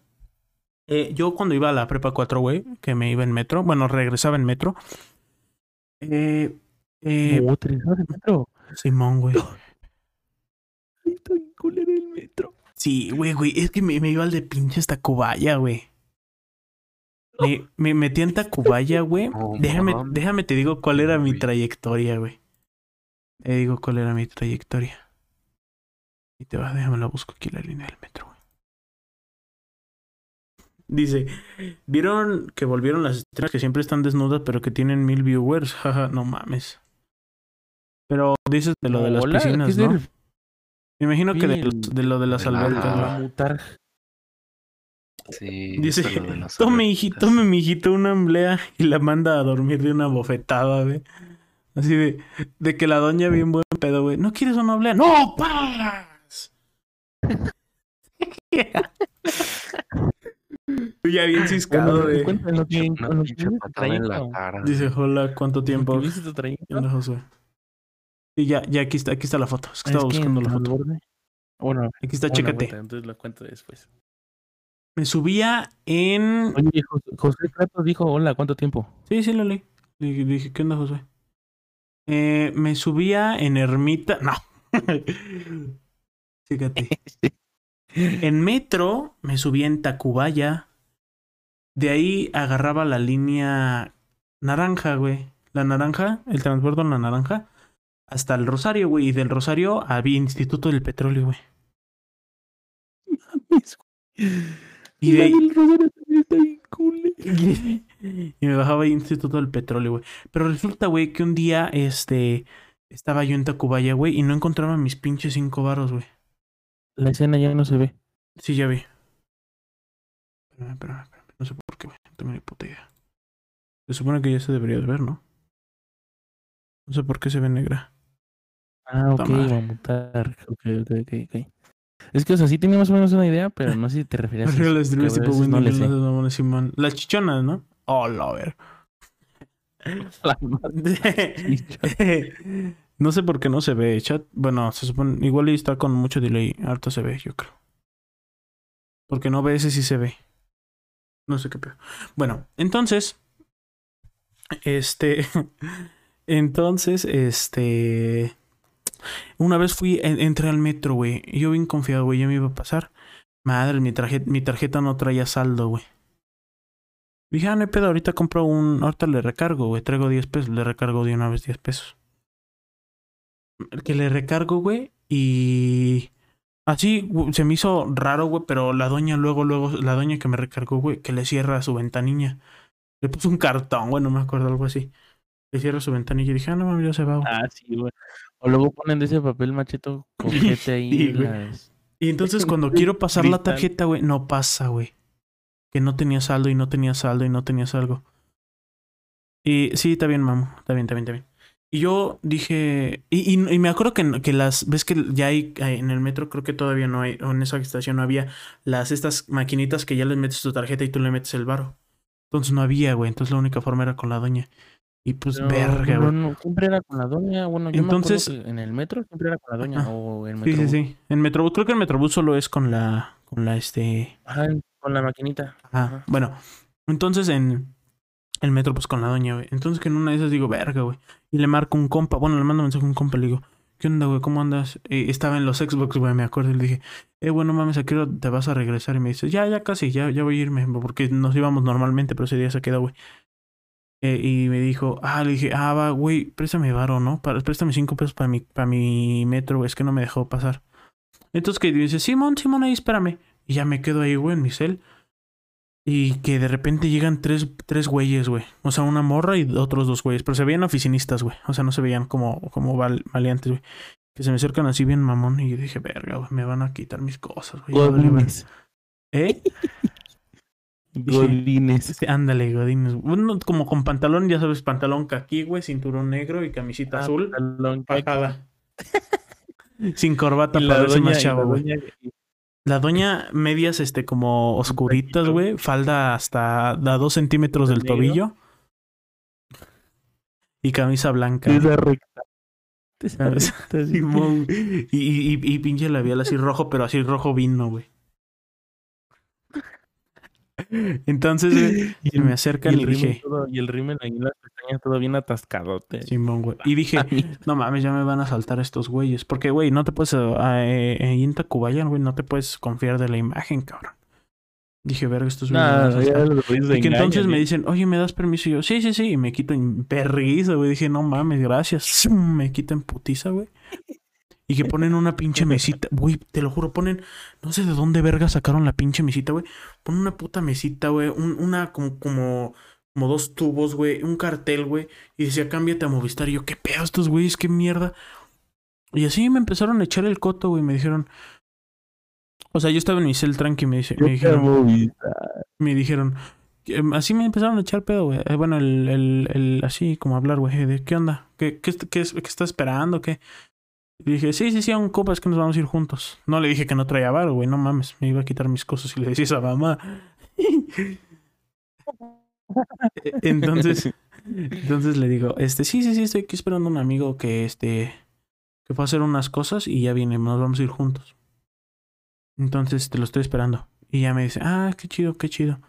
Eh, yo cuando iba a la prepa 4, güey, que me iba en metro, bueno, regresaba en metro. Eh, eh, No, tres horas de metro. Simón, güey. Estoy culero el metro. Sí, güey, güey, es que me, me iba al de pinches Tacubaya, güey. Me, me metí en Tacubaya, güey. Déjame, déjame te digo cuál era mi trayectoria, güey. Te digo cuál era mi trayectoria. Y te va, déjame la busco aquí la línea del metro, güey. Dice, ¿vieron que volvieron las estrellas que siempre están desnudas pero que tienen mil viewers? Jaja, no mames. Pero dices de lo de las Hola, ¿qué piscinas, ¿no? Me imagino que de, los- de lo de las de la- albercas. Va a mutar. Sí, Dice, de tome, hijito, tome, mijito, una emblea y la manda a dormir de una bofetada, güey. Así de, de que la doña bien buen pedo, güey. ¿No quieres una oblea? ¡No! Tú ya bien ciscado, cara. Dice, hola, ¿cuánto tiempo? Sí, ya, ya aquí está, aquí está la foto. Es que Es estaba que buscando la foto. borde- Bueno, Aquí está, bueno, chécate. entonces lo cuento después. Me subía en. Oye, José, José Kratos dijo, hola, ¿cuánto tiempo? Sí, sí, lo leí. Dije, dije, ¿qué onda, Josué? Eh, me subía en Ermita. No. Fíjate. En metro me subía en Tacubaya. De ahí agarraba la línea naranja, güey. La naranja, el transbordo en la naranja. Hasta el Rosario, güey. Y del Rosario había Instituto del Petróleo, güey. Y de ahí, El Rosario también está bien cool. y me bajaba ahí Instituto del Petróleo, güey. Pero resulta, güey, que un día, este, estaba yo en Tacubaya, güey, y no encontraba mis pinches cinco varos, güey. La escena ya no se ve. Sí, ya vi. Espérame, espérame, espérame. No sé por qué, güey. No tengo ni puta idea. Se supone que ya se debería de ver, ¿no? No sé por qué se ve negra. Ah, ok, Puta madre. va a mutar. Ok, ok, ok, ok. Es que, o sea, sí tenía más o menos una idea, pero no sé si te referías a las a tipo Winnie no le Jones, sé. las mamonas Simón. Las chichonas, ¿no? Oh, la ver. La madre. no sé por qué no se ve, chat. Bueno, se supone. Igual está con mucho delay. Harto se ve, yo creo. Porque no ve ese sí se ve. No sé qué peor. Bueno, entonces. Este. Entonces, este. Una vez fui, en- entré al metro, güey. Yo bien confiado, güey, ya me iba a pasar. Madre, mi tarjeta, mi tarjeta no traía saldo, güey. Dije, ah, no hay pedo, ahorita compro un. Ahorita le recargo, güey. Traigo 10 pesos, le recargo de una vez 10 pesos. Que le recargo, güey, y. Así se me hizo raro, güey, pero la doña luego, luego, la doña que me recargó, güey, que le cierra su ventanilla. Le puso un cartón, güey, no me acuerdo, algo así. Le cierra su ventanilla y dije, ah, no mames, ya se va, güey. Ah, sí, güey. O luego ponen de ese papel macheto cojete ahí Sí, las... Y entonces cuando quiero pasar la tarjeta, güey, no pasa, güey. Que no tenía saldo y no tenía saldo y no tenía saldo. Y sí, está bien, mamo. Está bien, está bien, está bien. Y yo dije. Y, y, y me acuerdo que, que las. Ves que ya hay, hay en el metro, creo que todavía no hay. O en esa estación no había las estas maquinitas que ya les metes tu tarjeta y tú le metes el varo. Entonces no había, güey. Entonces la única forma era con la doña. Y pues, verga, güey. no, siempre era con la doña. Bueno, yo Entonces- me que en el metro siempre era con la doña o en Sí, sí, Metrobús. sí. En Metrobús, creo que en Metrobús solo es con la. Con la este. Ajá, con la maquinita. Ajá. Ajá. Bueno, entonces en el metro, pues con la doña, güey. Entonces que en una de esas digo, verga, güey. Y le marco un compa. Bueno, le mando un mensaje a un compa. Le digo, ¿qué onda, güey? ¿Cómo andas? Eh, estaba en los Xbox, güey, me acuerdo. Y le dije, eh, bueno, mames, ¿a qué hora te vas a regresar? Y me dice, ya, ya casi, ya, ya voy a irme. Porque nos íbamos normalmente, pero ese día se quedó, güey. Eh, y me dijo, ah, le dije, ah, va, güey, préstame varo, ¿no? Para, préstame cinco pesos para mi, para mi metro, güey. Es que no me dejó pasar. Entonces que dice, Simón, Simón, ahí espérame. Y ya me quedo ahí, güey, en mi cel. Y que de repente llegan tres, tres güeyes, güey. O sea, una morra y otros dos güeyes. Pero se veían oficinistas, güey. O sea, no se veían como, como val- maleantes, güey. Que se me acercan así bien mamón. Y yo dije, verga, güey, me van a quitar mis cosas, güey. ya valió, güey". Godines. ¿Eh? Godines. Ándale, godines. Uno como con pantalón, ya sabes, pantalón caqui, güey, cinturón negro y camisita Ah, azul. pantalón, Bajada. Sin corbata Y para doña, más chavo, la güey. doña- La doña, medias, este, como oscuritas, güey. Falda hasta a dos centímetros del ¿Negro? tobillo. Y camisa blanca. Recta. Y, y, y pinche labial así rojo, pero así rojo vino, güey. Entonces, güey, Y me acercan y el dije, todo- y el rímel ahí en las pestañas todo bien atascadote. Simón, güey. Y dije, no mames, ya me van a saltar estos güeyes. Porque, güey, no te puedes, eh, eh, en Tacubaya, güey, no te puedes confiar de la imagen, cabrón. Dije, verga, estos güeyes Y que entonces me dicen, oye, ¿me das permiso? Y yo, sí, sí, sí. Y me quito en güey. Dije, no mames, gracias. Me quito en putiza, güey. Y que ponen una pinche mesita. Güey, te lo juro, ponen... No sé de dónde verga sacaron la pinche mesita, güey. Ponen una puta mesita, güey. un- una como, como... Como dos tubos, güey. Un cartel, güey. Y decía, cámbiate a Movistar. Y yo, ¿qué pedo estos güeyes? ¿Qué mierda? Y así me empezaron a echar el coto, güey. Me dijeron... O sea, yo estaba en mi cel tranqui y me, dice, Yo me dijeron me dijeron, em, así me empezaron a echar pedo, güey. Eh, Bueno, el, el, el, así como hablar, güey, de qué onda, qué, qué, qué, qué está esperando, qué. Y dije, sí, sí, sí, a un copa, es que nos vamos a ir juntos. No le dije que no traía bar, güey, no mames, me iba a quitar mis cosas y le decía a mamá. Entonces, entonces le digo, este, sí, sí, sí, estoy aquí esperando a un amigo que este que fue a hacer unas cosas y ya viene, nos vamos a ir juntos. Entonces te lo estoy esperando. Y ya me dice, ah, qué chido, qué chido.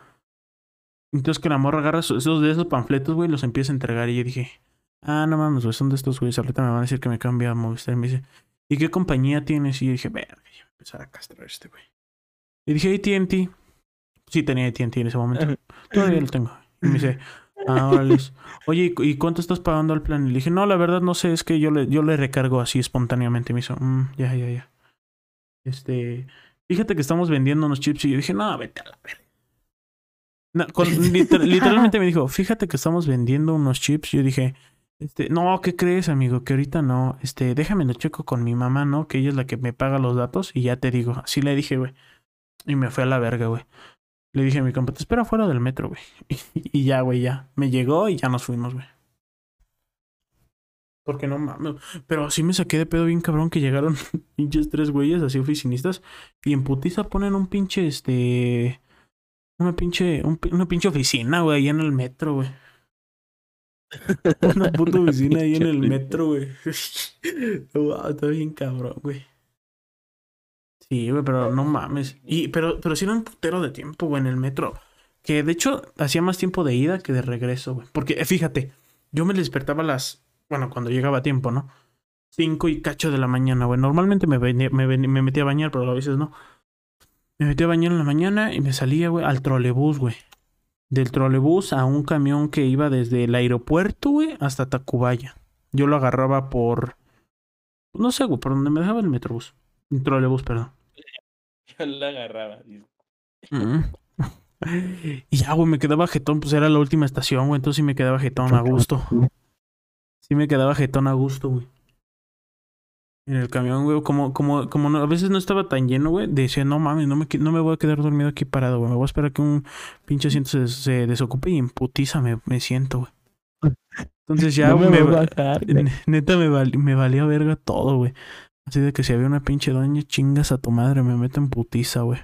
Entonces que la morra agarra esos de esos panfletos, güey, los empieza a entregar. Y yo dije, ah, no mames, güey, son de estos güeyes. Ahorita me van a decir que me cambia a Movistar. Y me dice, ¿y qué compañía tienes? Y yo dije, verga, ya voy a empezar a castrar este güey. Y dije, ATT. Sí, tenía ATT en ese momento. Todavía lo tengo. Y me dice, ah, órale. Oye, ¿y cuánto estás pagando al plan? Y le dije, no, la verdad no sé, es que yo le, yo le recargo así espontáneamente. Y me hizo, mm, ya, ya, ya. Este, fíjate que estamos vendiendo unos chips. Y yo dije, no, vete a la verga. No, con- liter- literalmente me dijo, fíjate que estamos vendiendo unos chips. Yo dije, este, no, ¿qué crees, amigo? Que ahorita no. Este, déjame lo checo con mi mamá, ¿no? Que ella es la que me paga los datos y ya te digo. Así le dije, güey. Y me fue a la verga, güey. Le dije a mi compa, te espero afuera del metro, güey. Y, ya, güey, ya. Me llegó y ya nos fuimos, güey. Porque no mames. Pero sí me saqué de pedo bien cabrón que llegaron pinches tres güeyes así oficinistas. Y en putiza ponen un pinche, este... Una pinche, un una pinche oficina, güey, ahí en el metro, güey. Una puta oficina ahí en el metro, güey. wow, está bien cabrón, güey. Sí, güey, pero no mames. Y, pero, pero sí era un putero de tiempo, güey, en el metro. Que de hecho hacía más tiempo de ida que de regreso, güey. Porque eh, fíjate, yo me despertaba a las. Bueno, cuando llegaba a tiempo, ¿no? Cinco y cacho de la mañana, güey. Normalmente me, venía- me, venía- me metía a bañar, pero a veces no. Me metía a bañar en la mañana y me salía, güey, al trolebús, güey. Del trolebús a un camión que iba desde el aeropuerto, güey, hasta Tacubaya. Yo lo agarraba por. No sé, güey, por donde me dejaba el metrobús. El trolebús, perdón. Yo la agarraba. Y ya, güey, me quedaba jetón, pues era la última estación, güey, entonces sí me quedaba jetón a gusto. Sí me quedaba jetón a gusto, güey. En el camión, güey, como, como, como no- a veces no estaba tan lleno, güey, decía, no mames, no me, no me voy a quedar dormido aquí parado, güey, me voy a esperar que un pinche asiento se, se desocupe y en putiza me, me siento, güey. Entonces ya, no me bajar, neta me, val- me valía verga todo, güey. Así de que si había una pinche doña, chingas a tu madre, me meto en putiza, güey.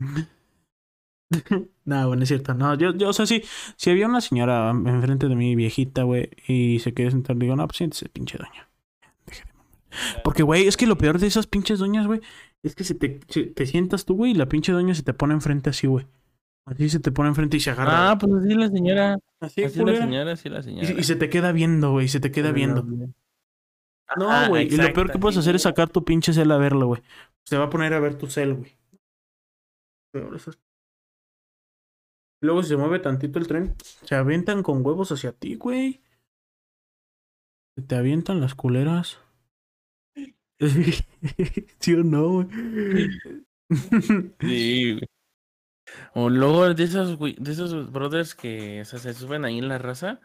no, güey, no es cierto. No, yo, yo, o sea, sí, si había una señora enfrente de mí, viejita, güey, y se quería sentar, digo, no, pues siéntese, pinche doña. Porque, güey, es que lo peor de esas pinches doñas, güey, es que se te, se- te sientas tú, güey, y la pinche doña se te pone enfrente así, güey. Así se te pone enfrente y se agarra. Ah, pues así la señora. así, Así la señora, así la señora. y se te queda viendo, güey, se te queda viendo. No, Ajá, güey. Y lo peor que puedes hacer es sacar tu pinche cel a verlo, güey. Se va a poner a ver tu cel, güey. Luego si se mueve tantito el tren, se avientan con huevos hacia ti, güey. Se te avientan las culeras. ¿Sí o no, güey? Sí, güey. O luego de esos, de esos brothers que o sea, se suben ahí en la raza,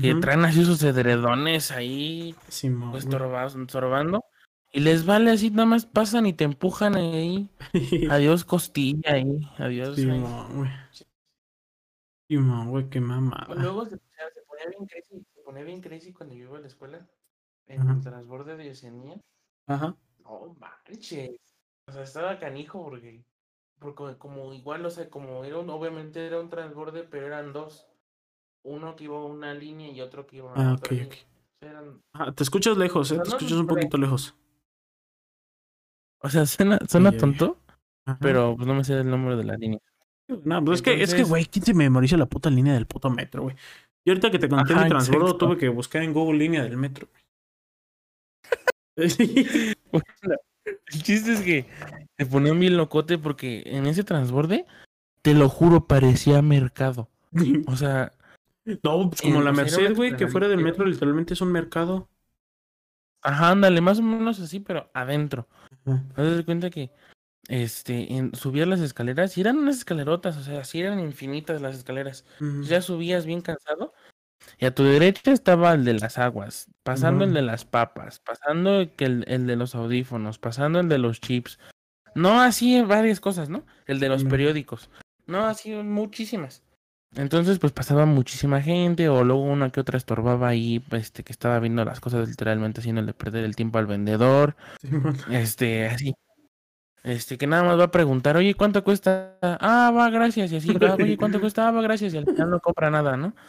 que Ujú. traen así sus edredones ahí, Simón, pues estorbando, y les vale así, nada más pasan y te empujan ahí. Adiós costilla ahí, adiós. ahí. Simón, güey. Simón, güey, qué. O Luego se, o sea, se ponía bien crazy, se ponía bien crazy cuando yo iba a la escuela, en Ajá. el transborde de Oceanía. Ajá. No manches. O sea, estaba canijo porque, porque como igual, o sea, como era un, obviamente era un transborde, pero eran dos. Uno que iba a una línea y otro que iba a Ah, otra ok, línea. ok. O sea, eran- Ah, te escuchas lejos, eh. Te no escuchas un poquito lejos. o sea, suena, suena tonto, Ajá. pero pues no me sé el número de la línea. No, pues es que, es que, güey, ¿quién se memoriza la puta línea del puto metro, güey? Y ahorita que te conté Ajá, mi transbordo, exacto. tuve que buscar en Google línea del metro. El chiste es que se ponían bien locote porque en ese transborde, te lo juro, parecía mercado. O sea, no, pues como la Merced, güey, que fuera del metro literalmente es un mercado. ajá, ándale, más o menos así, pero adentro. Haz de cuenta que este, en, subías las escaleras y eran unas escalerotas, o sea, así eran infinitas las escaleras. Mm. Ya subías bien cansado y a tu derecha estaba el de las aguas, pasando el de las papas, pasando el, el de los audífonos, pasando el de los chips. No así varias cosas, ¿no? El de los periódicos. No así muchísimas. Entonces, pues pasaba muchísima gente, o luego una que otra estorbaba ahí, este, que estaba viendo las cosas literalmente haciéndole perder el tiempo al vendedor. Este, así. Este, que nada más va a preguntar, oye, ¿cuánto cuesta? Ah, va, gracias. Y así, ah, oye, ¿cuánto cuesta? Ah, va, gracias. Y al final no compra nada, ¿no?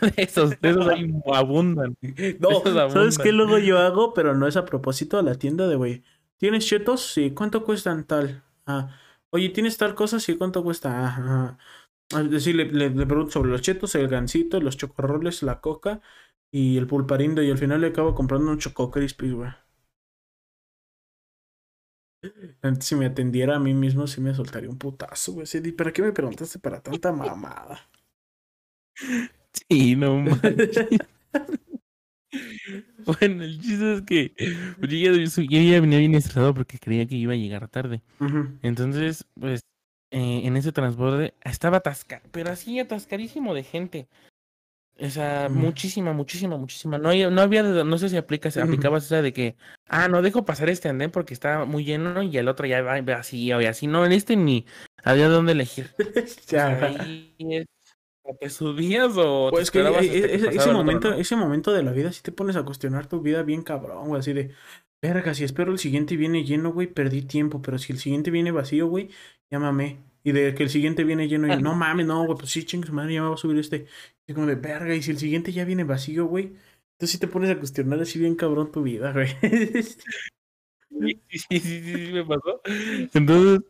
De esos, de esos ahí abundan. No, ¿sabes qué luego yo hago? Pero no es a propósito a la tienda de, güey. ¿Tienes chetos? Sí. ¿Cuánto cuestan tal? Ah. Oye, ¿tienes tal cosa? Sí. ¿Cuánto cuesta? Ah, ah. Es decir, le, le- le pregunto sobre los chetos, el gansito, los chocorroles, la coca y el pulparindo. Y al final le acabo comprando un choco crispy, güey. Si me atendiera a mí mismo, sí me soltaría un putazo, güey. Sí, ¿Para qué me preguntaste para tanta mamada? Sí, no manches. Bueno, el chiste es que pues, yo, ya, yo ya venía bien estresado porque creía que iba a llegar tarde. Entonces, pues, eh, en ese transporte estaba atascado, pero así atascadísimo de gente. O sea, muchísima, muchísima, muchísima. No, no había, no sé si aplicas, Ujú. aplicabas esa de que, ah, no dejo pasar este andén porque está muy lleno y el otro ya va vacío y así. No, en este ni había de dónde elegir. O Ya. es, o te subías o te Pues que hasta que ese, otro, momento, ¿no? ese momento de la vida sí te pones a cuestionar tu vida bien cabrón, güey, así de, verga, si espero el siguiente viene lleno, güey, perdí tiempo, pero si el siguiente viene vacío, güey, llámame. Y de que el siguiente viene lleno, y no mames, no, güey, pues sí, chingue su madre, ya me va a subir este. Como de, verga, y si el siguiente ya viene vacío, güey, entonces sí te pones a cuestionar así bien cabrón tu vida, güey. Sí, sí, sí, sí, sí, me pasó. Entonces,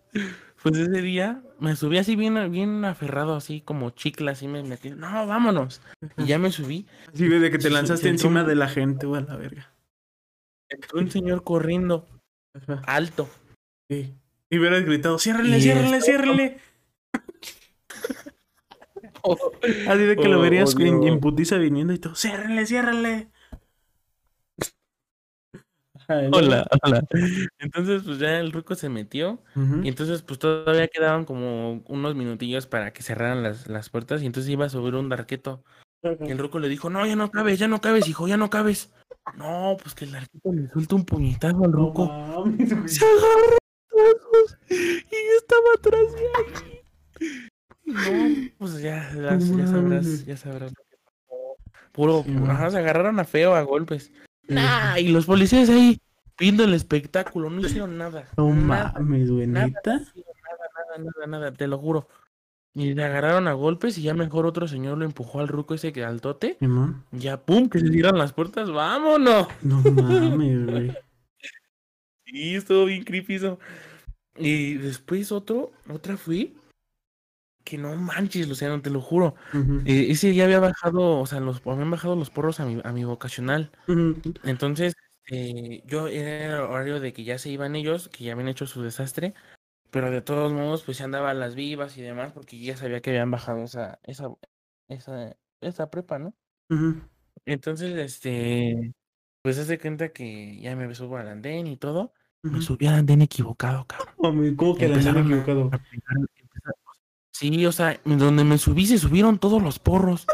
pues ese día me subí así bien, bien aferrado, así como chicla, así me metí. No, vámonos. Y ya me subí. Así de que te Sí, lanzaste sí, encima sí. de la gente, güey, a la verga. Entró un señor corriendo, Ajá, alto. sí. Y hubieras gritado, ciérrenle, estaba- ciérrenle. Así de que lo Oh, verías oh, en, en putiza viniendo y todo. ¡Ciérrenle, ciérrenle! Hola, hola. Entonces, pues ya el ruco se metió. Y entonces, pues todavía quedaban como unos minutillos para que cerraran las, las puertas. Y entonces iba a subir un darqueto. Y el ruco le dijo, no, ya no cabes, ya no cabes, hijo, ya no cabes. No, pues que el darqueto le suelta un puñetazo al ruco. Se agarró brazos y yo estaba atrás de ahí. No, pues ya, ya, ya mames. sabrás, ya sabrás lo que pasó. Puro, Sí, ajá, se agarraron a feo a golpes. Nah, y los policías ahí viendo el espectáculo, no hicieron nada. No mames, güey, nada, nada, nada, nada, nada, te lo juro. Y le agarraron a golpes y ya mejor otro señor lo empujó al ruco ese que al tote. Ya, pum, que se cierran las puertas, vámonos. No mames, güey. Sí, estuvo bien creepy eso. Y después otro, otra fui, que no manches, Luciano, te lo juro. Ujú. Eh, ese día había bajado, o sea, los, habían bajado los porros a mi, a mi vocacional. Entonces, eh, yo era el horario de que ya se iban ellos, que ya habían hecho su desastre, pero de todos modos, pues se andaban las vivas y demás, porque ya sabía que habían bajado esa, esa, esa, esa prepa, ¿no? Entonces, este, pues hace cuenta que ya me subo al andén y todo. Me subí al andén equivocado, cabrón. Mames, ¿Cómo que la han Empezaron a- equivocado? a pegar, empeza- Sí, o sea, donde me subí se subieron todos los porros.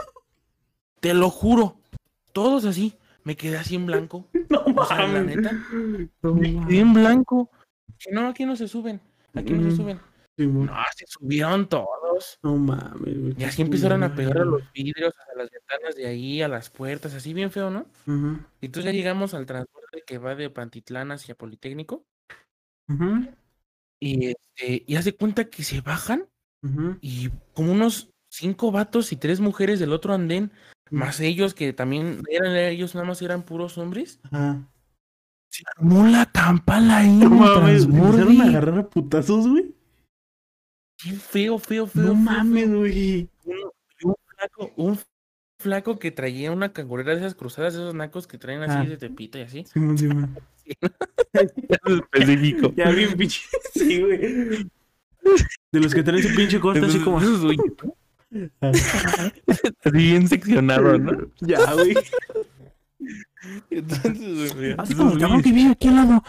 Te lo juro. Todos así. Me quedé así en blanco. No O sea, la neta. No Me quedé mames. en blanco. No, aquí no se suben. Aquí no se Mm. suben. Simón. No, se subieron todos. No mames. Y así empezaron a pegar a los vidrios, a las ventanas de ahí, a las puertas, así bien feo, ¿no? Y entonces ya llegamos al transporte que va de Pantitlán hacia Politécnico. Ujú. Y este, y hace cuenta que se bajan Y como unos cinco vatos y tres mujeres del otro andén, más ellos que también eran ellos nada más eran puros hombres. Ajá. Se armó la campala ahí No mames, ¿empezaron a agarrar a putazos, güey? Bien feo, feo, feo. No feo, mames, güey. Un flaco, un flaco que traía una cangurera de esas cruzadas, de esos nacos que traen así Ah. de tepito y así. Simón, Simón. específico. Ya bien pinche. Sí, güey. De los que traen su pinche corte así como. Así bien seccionado, ¿no? Ya, güey. Entonces, güey, Así como el cabrón que vive aquí al lado.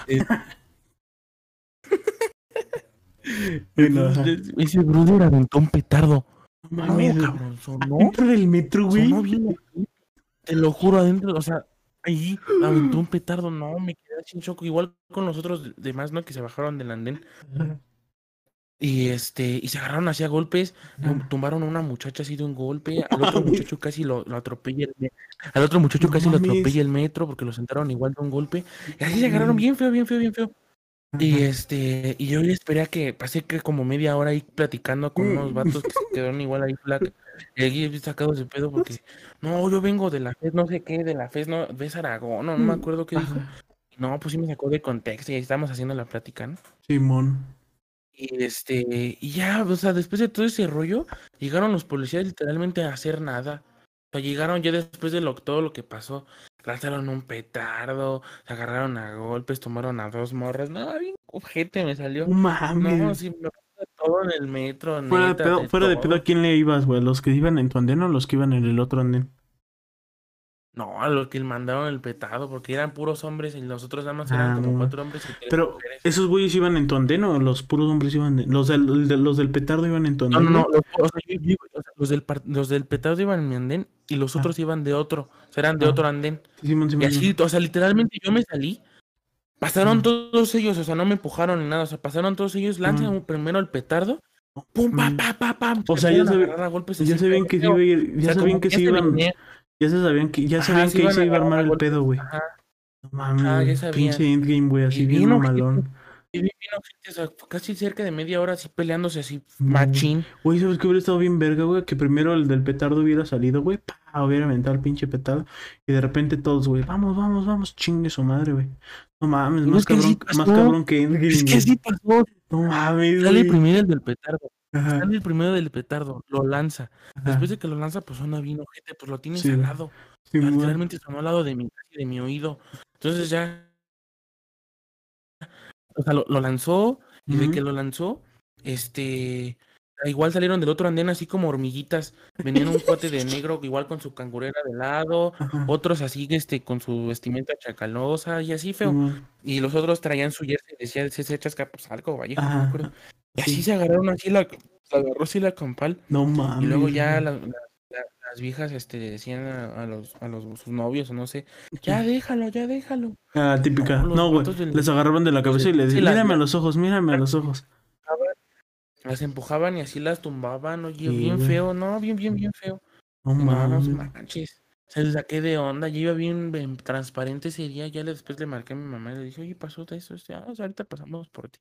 Bueno, ajá. Entonces, Ese brother aventó un petardo. No No, mames, cabrón, sonó. Dentro del metro, güey. Sonó bien. Te lo juro, adentro, o sea, ahí aventó un petardo. No, me quedé sin shock. Igual con los otros demás, ¿no? Que se bajaron del andén. Y este, y se agarraron así a golpes. tum- Tumbaron a una muchacha así de un golpe. Al otro muchacho casi lo, lo atropella. el Al otro muchacho No casi lo atropella el metro porque lo sentaron igual de un golpe. Y así se agarraron bien feo, bien feo, bien feo. Y este, y yo le esperé a que pasé que como media hora ahí platicando con unos vatos que se quedaron igual ahí flac. Y ahí sacados de pedo porque, no, yo vengo de la FES, no sé qué, de la FES, no, ves Aragón, no, no me acuerdo qué dijo. No, pues sí me sacó de contexto y ahí estábamos haciendo la plática, ¿no? Simón. Y este, y ya, o sea, después de todo ese rollo, llegaron los policías literalmente a hacer nada. O sea, llegaron ya después de lo, todo lo que pasó, lanzaron un petardo, se agarraron a golpes, tomaron a dos morras. No, bien ojete me salió. Mames. No, sí, me todo en el metro, fuera de pedo, de fuera de pedo, ¿a quién le ibas, güey? ¿Los que iban en tu andén o los que iban en el otro andén? No, a lo que mandaron el petado, porque eran puros hombres y los otros nada más eran Ah, como no. cuatro hombres y Pero, mujeres. ¿esos güeyes iban en tu andén o los puros hombres iban en... Los del, de- los del petardo iban en tu No, andén? no, no, los, o sea, yo- yo- o sea, los del, los del petardo iban en mi andén y los Ah. otros iban de otro, o sea, eran de Ah. otro andén. Sí, Simón, Y Simón, así, o sea, literalmente yo me salí, pasaron Mm. todos ellos, o sea, no me empujaron ni nada, o sea, pasaron todos ellos, lanzan Mm. primero el petardo, pum, pa, Mm. pa, pa, pam. O se sea, ya golpes Ya sabían que se feo. iba a ir, O ya sabían que se se iban, ya se sabían que, ya Ajá, sabían que ahí se iba a armar el pedo, güey. ajá, No mames, Ajá, ya güey, sabían. pinche endgame, güey, así Y bien bien mamalón. y bien, o sea, casi cerca de media hora así peleándose así, machín. Güey, ¿sabes qué hubiera estado bien verga, güey? Que primero el del petardo hubiera salido, güey, pa, hubiera aventado el pinche petardo. Y de repente todos, güey, vamos, vamos, vamos, chingue su madre, güey. No mames, más cabrón, más cabrón que endgame, Es que así pasó, No mames, sale primero el del petardo. Ajá, el primero del petardo, lo lanza. ajá. Después de que lo lanza, pues suena bien ojete, pues lo tienes Sí, al lado. Sí, O sea, güey. literalmente sonó al lado de mi, de mi oído. Entonces ya. O sea, lo, lo lanzó, y de que lo lanzó, este. Igual salieron del otro andén así como hormiguitas. Venían un cuate de negro, igual con su cangurera de lado. Ajá. Otros así, este, con su vestimenta chacalosa y así feo. Y los otros traían su jersey, decía CC Chasca, pues algo, Vallejo, no me acuerdo. Y así Sí. se agarraron así la, se agarró así la campal. No mames. Y luego ya la- la- las viejas este, decían a, a los, a los sus novios o no sé, ya déjalo, ya déjalo. Ah, típica. No, los No, güey. del- Les agarraban de la cabeza y les decían, mírame a los ojos, mírame a los ojos. Las empujaban y así las tumbaban, oye, Sí, bien güey. feo, no, bien, bien, bien feo. No mames. manches. Se les saqué de onda, yo iba bien, bien transparente ese día, ya después le marqué a mi mamá y le dije, oye, pasó de eso, este, ah, ahorita pasamos por ti.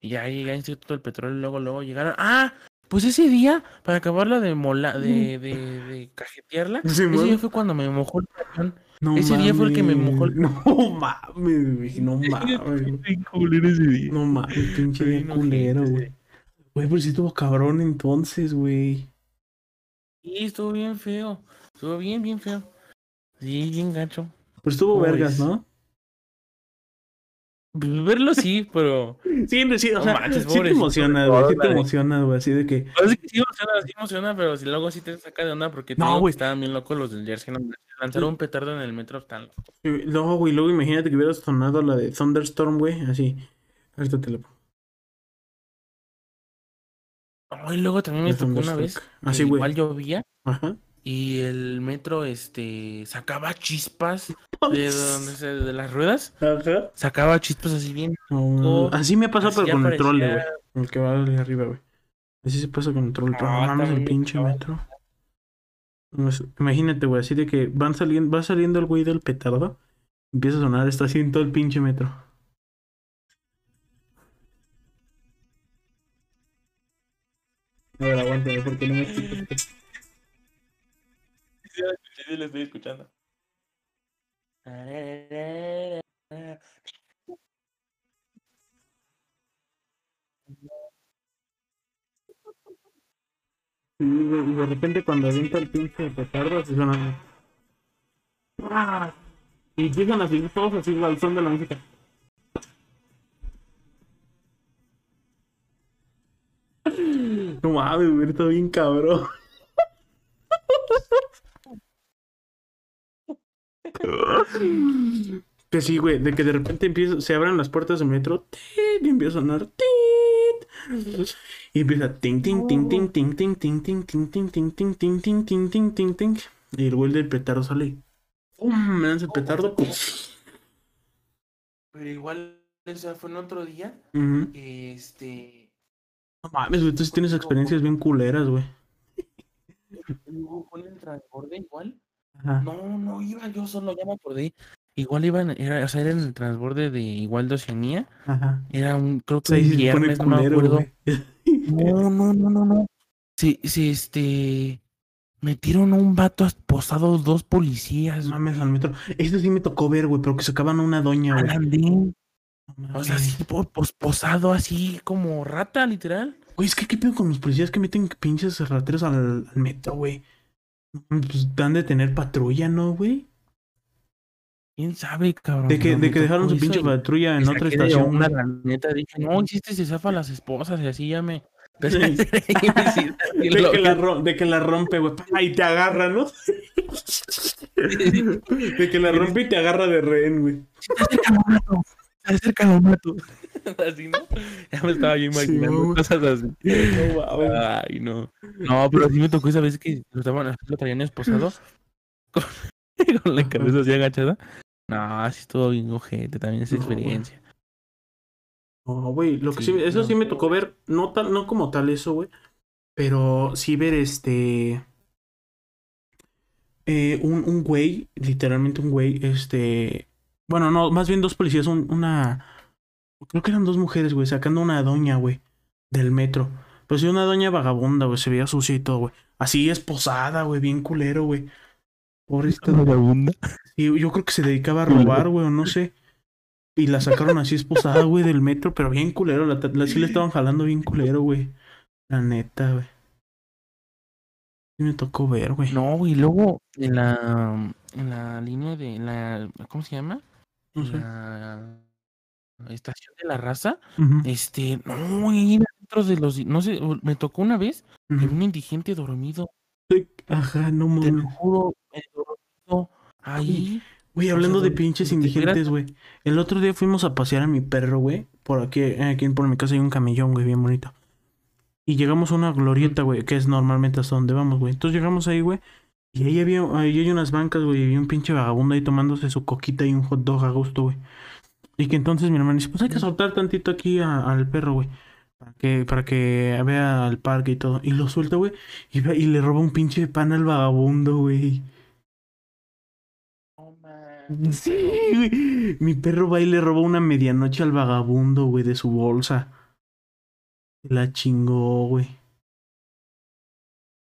Y ya llegué al Instituto del Petróleo y luego, luego llegaron, ah, pues ese día, para acabarla de mola, de, de, de cajetearla, Sí, ese día fue cuando me mojó el camión. No Ese día fue el que me mojó el-. No mames, güey. No mames. Culero ese día. No mames, pinche bien culero, güey. Güey, pero sí estuvo cabrón entonces, güey. Sí, estuvo bien feo. Estuvo bien, bien feo. Sí, bien gacho. Pero estuvo ¿Cómo vergas? ¿no? Pues, Verlo sí, pero. Sí, sí, o No sea, manches, sí te pobrecito emociona, de güey. Sí te la- emociona, güey. Así de que. Parece que sí emociona, sí emociona, pero si luego sí te saca de onda porque No, güey. estaban bien locos los del Jersey. ¿no? Lanzaron un petardo en el metro tan loco. Luego, güey, luego imagínate que hubieras sonado la de Thunderstorm, güey. Así. Ahorita te lo pongo. Oh, y luego también me tocó una vez. Así, güey. Igual llovía Ajá. Y el metro este sacaba chispas de donde se, de las ruedas. Ajá. Sacaba chispas así bien. Así me ha pasado, así pero con el parecía- trole, güey. El que va de arriba, güey. Así se pasa con el trole. Pero No, no mames, el pinche metro. Imagínate, güey, así de que van saliendo, va saliendo el güey del petardo. Empieza a sonar, está así en todo el pinche metro. A ver, aguántame, porque no me Sí, sí, lo estoy escuchando. Y, de repente cuando avienta el pinche petardo, así suena. ¡Ah! Y empiezan a seguir todos así al son de la música. No mames, güey, está bien cabrón. Que sí, güey, de que de repente empieza, se abran las puertas del metro, tit, y empieza a sonar, tit, y empieza ting ting ting ting ting ting ting ting ting ting ting ting ting ting ting ting ting ting y el güey del petardo sale ¡pum! me lanza el petardo Pero igual, eso fue en otro día. Este. No mames, güey, tú sí tienes experiencias bien culeras, güey. Con el transborde igual. Ajá. No, no iba yo solo, ya me acordé. igual iban, era, o sea, era en el transborde de igual de Oceanía. Ajá. Era un, creo que un sí pone viernes, no me acuerdo. No, no, no, no, no. Sí, sí, este. Metieron a un vato esposado dos policías. Mames al metro. Esto sí me tocó ver, güey, pero que sacaban a una doña, güey. O sea, así po- pos- posado así como rata, literal. Güey, es que qué pedo con los policías que meten pinches rateros al, al metro, güey. Pues dan de tener patrulla, ¿no, güey? ¿Quién sabe, cabrón? De que, de que dejaron su pinche patrulla en otra estación. Una, güey. la neta, dije, no, hiciste se zafan las esposas y así ya me. Sí. De que, la, de que la rompe, güey. Y te agarra, ¿no? De que la rompe y te agarra de rehén, güey. acerca lo mato. Se acerca lo mato. Así, ¿no? Ya me estaba yo imaginando cosas así. No. Ay, no. No, pero sí me tocó esa vez que lo, estaban, lo traían esposado con, con la cabeza así agachada. No, así estuvo bien ojete también esa experiencia. No, güey, lo que sí, Sí, eso no. sí me tocó ver, no tal, no como tal eso, güey, pero sí ver este, eh, un, un güey, literalmente un güey, este, bueno, no, más bien dos policías, un- una, creo que eran dos mujeres, güey, sacando una doña, güey, del metro, pues sí, una doña vagabunda, güey, se veía sucia y todo, güey, así esposada, güey, bien culero, güey, pobrecita, Vagabunda. y yo creo que se dedicaba a robar, güey, o no sé. Y la sacaron así esposada, güey, del metro, pero bien culero. La, la, sí le estaban jalando bien culero, güey. La neta, güey. Sí me tocó ver, güey. No, güey, luego en la, en la línea de en la, ¿cómo se llama? No sé. La estación de la raza. Este, no, de los, no sé, me tocó una vez un indigente dormido, Ajá, no te lo mames. juro, me dormido ahí. Güey, o hablando sea, de pinches indigentes, güey. El otro día fuimos a pasear a mi perro, güey. Por aquí, aquí por mi casa hay un camellón, güey, bien bonito. Y llegamos a una glorieta, güey, que es normalmente hasta donde vamos, güey. Entonces llegamos ahí, güey. Y ahí había, ahí hay unas bancas, güey, y había un pinche vagabundo ahí tomándose su coquita y un hot dog a gusto, güey. Y que entonces mi hermano dice, pues hay que soltar tantito aquí al perro, güey. Para que, para que vea el parque y todo. Y lo suelta, güey. Y, le roba un pinche pan al vagabundo, güey. Sí, güey. Mi perro va y le roba una medianoche al vagabundo, güey, de su bolsa. La chingó, güey.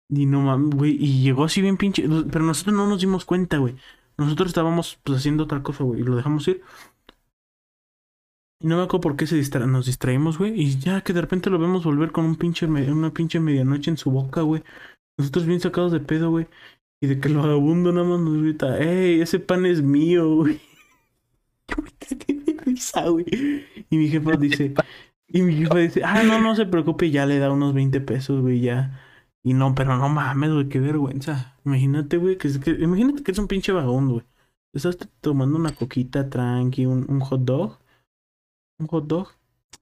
Y no mames, güey. Y llegó así bien pinche. Pero nosotros no nos dimos cuenta, güey. Nosotros estábamos pues haciendo otra cosa, güey. Y lo dejamos ir. Y no me acuerdo por qué se distra nos distraímos, güey. Y ya que de repente lo vemos volver con un pinche una pinche medianoche en su boca, güey. Nosotros bien sacados de pedo, güey. Y de que el vagabundo nada más nos grita, ¡Ey, ese pan es mío, güey! Risa, güey. Y mi jefa dice, y mi jefa dice, ah, no, no se preocupe, ya le da unos 20 pesos, güey, ya. Y no, pero no mames, güey, qué vergüenza. Imagínate, güey, que, es- que imagínate que es un pinche vagabundo, güey. Estás tomando una coquita tranqui, un, un hot dog. Un hot dog.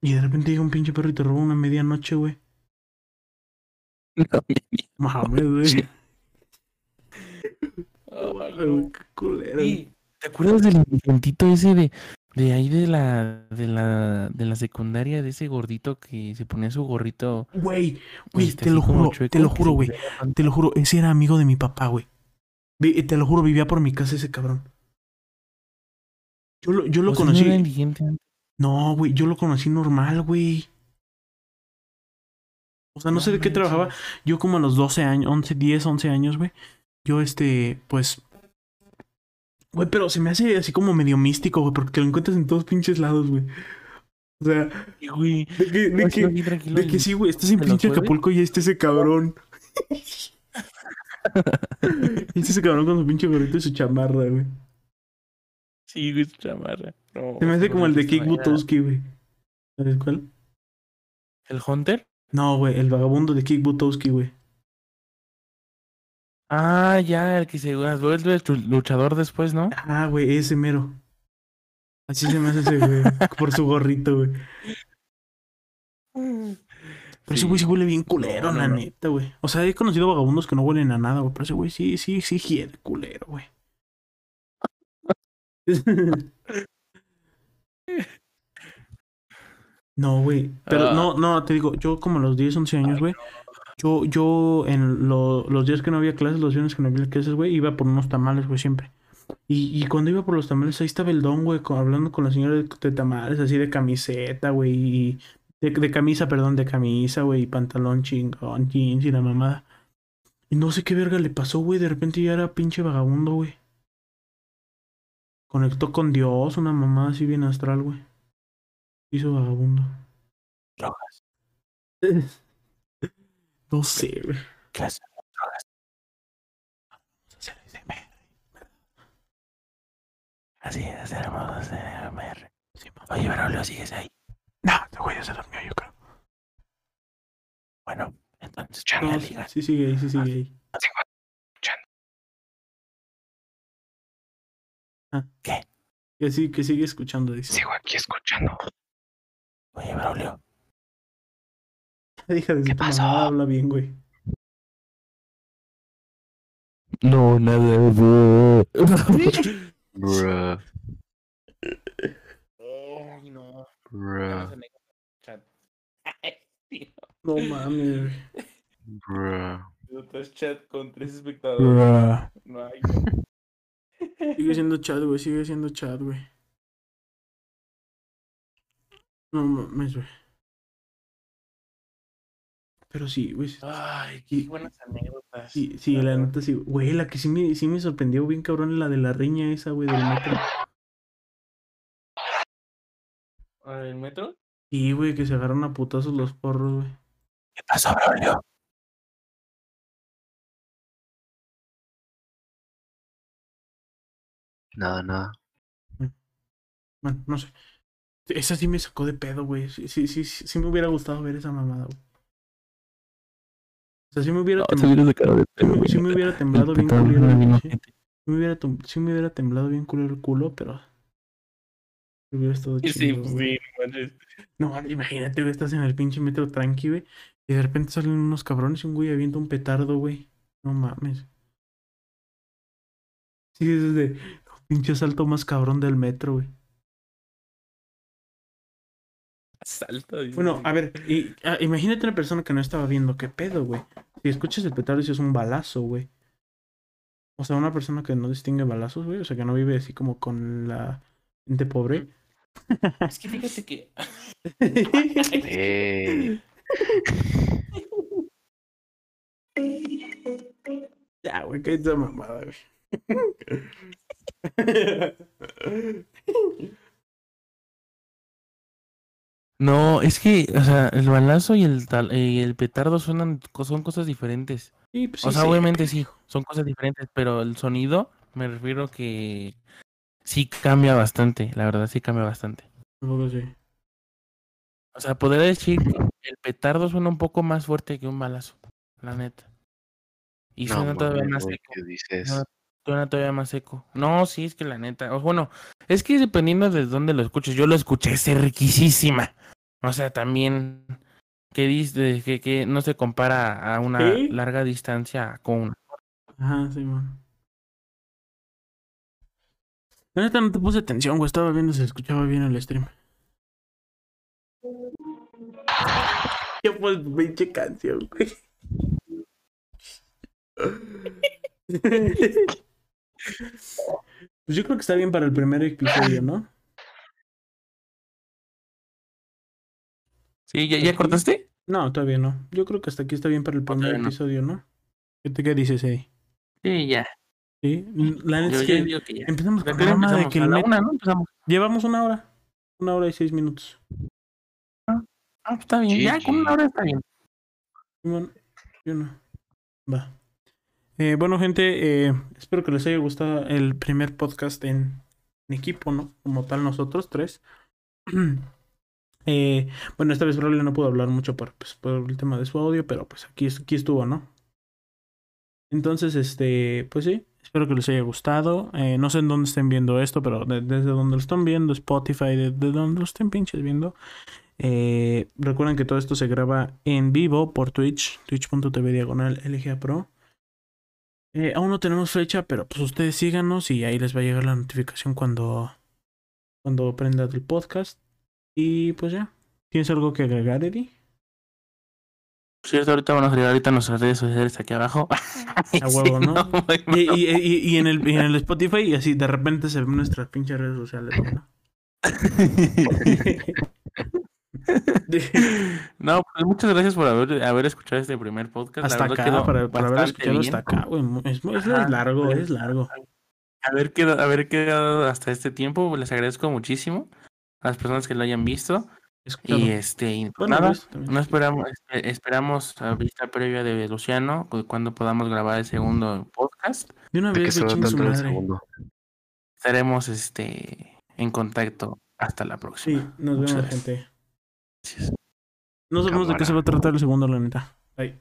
Y de repente llega un pinche perro y te roba una medianoche, güey. Mames, güey. Qué culero. Sí, ¿Te acuerdas del indigentito ese de, de ahí de la, de la, de la secundaria, de ese gordito que se ponía su gorrito? Güey, güey, este, te lo juro, chueco, te lo juro, güey. Te lo juro, ese era amigo de mi papá, güey. Te lo juro, vivía por mi casa ese cabrón. Yo lo, yo lo no conocí. era indigente. No, güey, yo lo conocí normal, güey. O sea, no, No sé de qué trabajaba. Yo como a los 12 años, 11, 10, 11 años, güey. Yo, este, pues... Güey, pero se me hace así como medio místico, güey, porque te lo encuentras en todos pinches lados, güey. O sea, güey. de que, de que, de que sí, güey, estás en ¿te lo pinche? Acapulco y ahí está ese cabrón. Está ese cabrón con su pinche gorrito y su chamarra, güey. Sí, güey, su chamarra. No, Se me hace como el de Kick Butowski, güey. ¿Sabes cuál? ¿El Hunter? No, güey, el vagabundo de Kick Butowski, güey. Ah, ya, el que se vuelve luchador después, ¿no? Ah, güey, ese mero. Así se me hace ese, güey. por su gorrito, güey. Pero ese güey se huele bien culero, No, la no, neta, güey. O sea, he conocido vagabundos que no huelen a nada, güey. Pero ese güey sí, sí, sí hiede culero, güey. No, güey. Pero Ah. no, no, te digo, yo como a los 10, 11 años, güey. Yo, yo en lo- los días que no había clases, los viernes que no había clases, güey, iba por unos tamales, güey, siempre. Y, y cuando iba por los tamales, ahí estaba el don, güey, hablando con la señora de, de tamales, así de camiseta, güey, y de, de camisa, perdón, de camisa, güey, y pantalón chingón, jeans y la mamada. Y no sé qué verga le pasó, güey, de repente ya era pinche vagabundo, güey. Conectó con Dios, una mamada así bien astral, güey. Hizo vagabundo. Drogas. No sé, güey. ¿Qué haces? Drogas. Vamos a hacer ASMR. Así es, hacemos ASMR. Oye, Braulio, ¿sigues ahí? No, este güey ya se durmió, yo creo. Bueno, entonces, No, ya sí, sí sigue ahí, sí sigue ahí. Sigo Que sí, que sigue escuchando, dice. Sigo aquí escuchando. Oye, Braulio. Hija de ¿Qué pasó? mamá habla bien, güey. No, nada. bro. Bruh, Ay, no. bruh, No mames, bruh. Otro chat con tres espectadores. No hay. Sigue siendo chat, güey, sigue siendo chat, güey. No mames, güey. Pero sí, güey. Ay, qué buenas anécdotas. Sí, sí, la neta sí. Güey, la que sí me, sí me sorprendió bien cabrón la de la riña esa, güey, del metro. ¿El metro? Sí, güey, que se agarran a putazos los porros, güey. ¿Qué pasó, Braulio? Nada, nada. Bueno, no sé. Esa sí me sacó de pedo, güey. Sí, sí, sí, sí, sí me hubiera gustado ver esa mamada, güey. O sea, sí me hubiera, No, tem- se viene de cara de sí pedo, me, güey. sí me hubiera temblado bien culero. no sí. Sí me hubiera, tom- sí me hubiera temblado bien culero el culo, pero. Hubiera estado Sí, chido, pues sí, no. No, mames, imagínate, güey, estás en el pinche metro tranqui, güey. Y de repente salen unos cabrones y un güey avienta un petardo, güey. No mames. Sí, es de pinche salto más cabrón del metro, güey. Dice. Bueno, a ver, y, ah, imagínate una persona que no estaba viendo qué pedo, güey. Si escuchas el petardo y es un balazo, güey. O sea, una persona que no distingue balazos, güey. O sea, que no vive así como con la gente pobre. Es que fíjate que. Ya, güey, qué esa mamada, güey. No, es que, o sea, el balazo y el, tal, y el petardo suenan, son cosas diferentes. Sí, pues o sí, sea, sí, obviamente sí, son cosas diferentes, pero el sonido, me refiero que sí cambia bastante, la verdad sí cambia bastante. Sí. O sea, podría decir que el petardo suena un poco más fuerte que un balazo, la neta. Y no suena todavía mames, más seco. ¿qué dices? Suena todavía más seco. No, sí, es que la neta. o bueno, es que dependiendo de dónde lo escuches, yo lo escuché cerquísima. O sea, también que dice que, que no se compara a una ¿Sí? larga distancia con una. Ajá, sí, man. La neta no te puse atención, güey. Estaba viendo si se escuchaba bien el stream. ¿Qué fue pinche canción, güey? Pues yo creo que está bien para el primer episodio, ¿no? ¿Sí? ¿Ya, ya cortaste? No, todavía no. Yo creo que hasta aquí está bien para el primer no. episodio, ¿no? ¿Qué, te, qué dices ahí? Sí, ya. Sí, la neta es que que ya. empezamos con ¿A qué el programa de que la una, ¿no? Empezamos. Llevamos una hora. Una hora y seis minutos. Ah, pues está bien. Ya, con una hora está bien. Simón, yo no. Va. Eh, bueno, gente, eh, espero que les haya gustado el primer podcast en, equipo, ¿no? Como tal, nosotros tres. Eh, bueno, esta vez probablemente no puedo hablar mucho por, pues, por el tema de su audio, pero pues aquí, aquí estuvo, ¿no? Entonces, este, pues sí, espero que les haya gustado. No sé en dónde estén viendo esto, pero de- desde donde lo están viendo, Spotify, de, de donde lo estén pinches viendo. Recuerden que todo esto se graba en vivo por Twitch, twitch.tv diagonal LGA. Eh, aún no tenemos fecha, pero pues ustedes síganos y ahí les va a llegar la notificación cuando, cuando prenda el podcast. Y pues ya. ¿Tienes algo que agregar, Eddie? Cierto, ahorita van a salir ahorita nuestras redes sociales aquí abajo. A huevo, ¿no? y, y, y, y, en el, y en el Spotify, y así de repente se ven nuestras pinches redes sociales, ¿no? no, pues muchas gracias por haber, haber escuchado este primer podcast. Hasta acá, para, para haber escuchado hasta acá, güey. Es, es, largo, es largo. Haber quedado, haber quedado hasta este tiempo, les agradezco muchísimo a las personas que lo hayan visto. Y este, pues nada, no esperamos, este, esperamos a vista previa de Luciano cuando podamos grabar el segundo podcast. De una vez, Estaremos este en contacto hasta la próxima. Sí, nos vemos, gente. No sabemos de qué se va a tratar el segundo, la neta. Bye.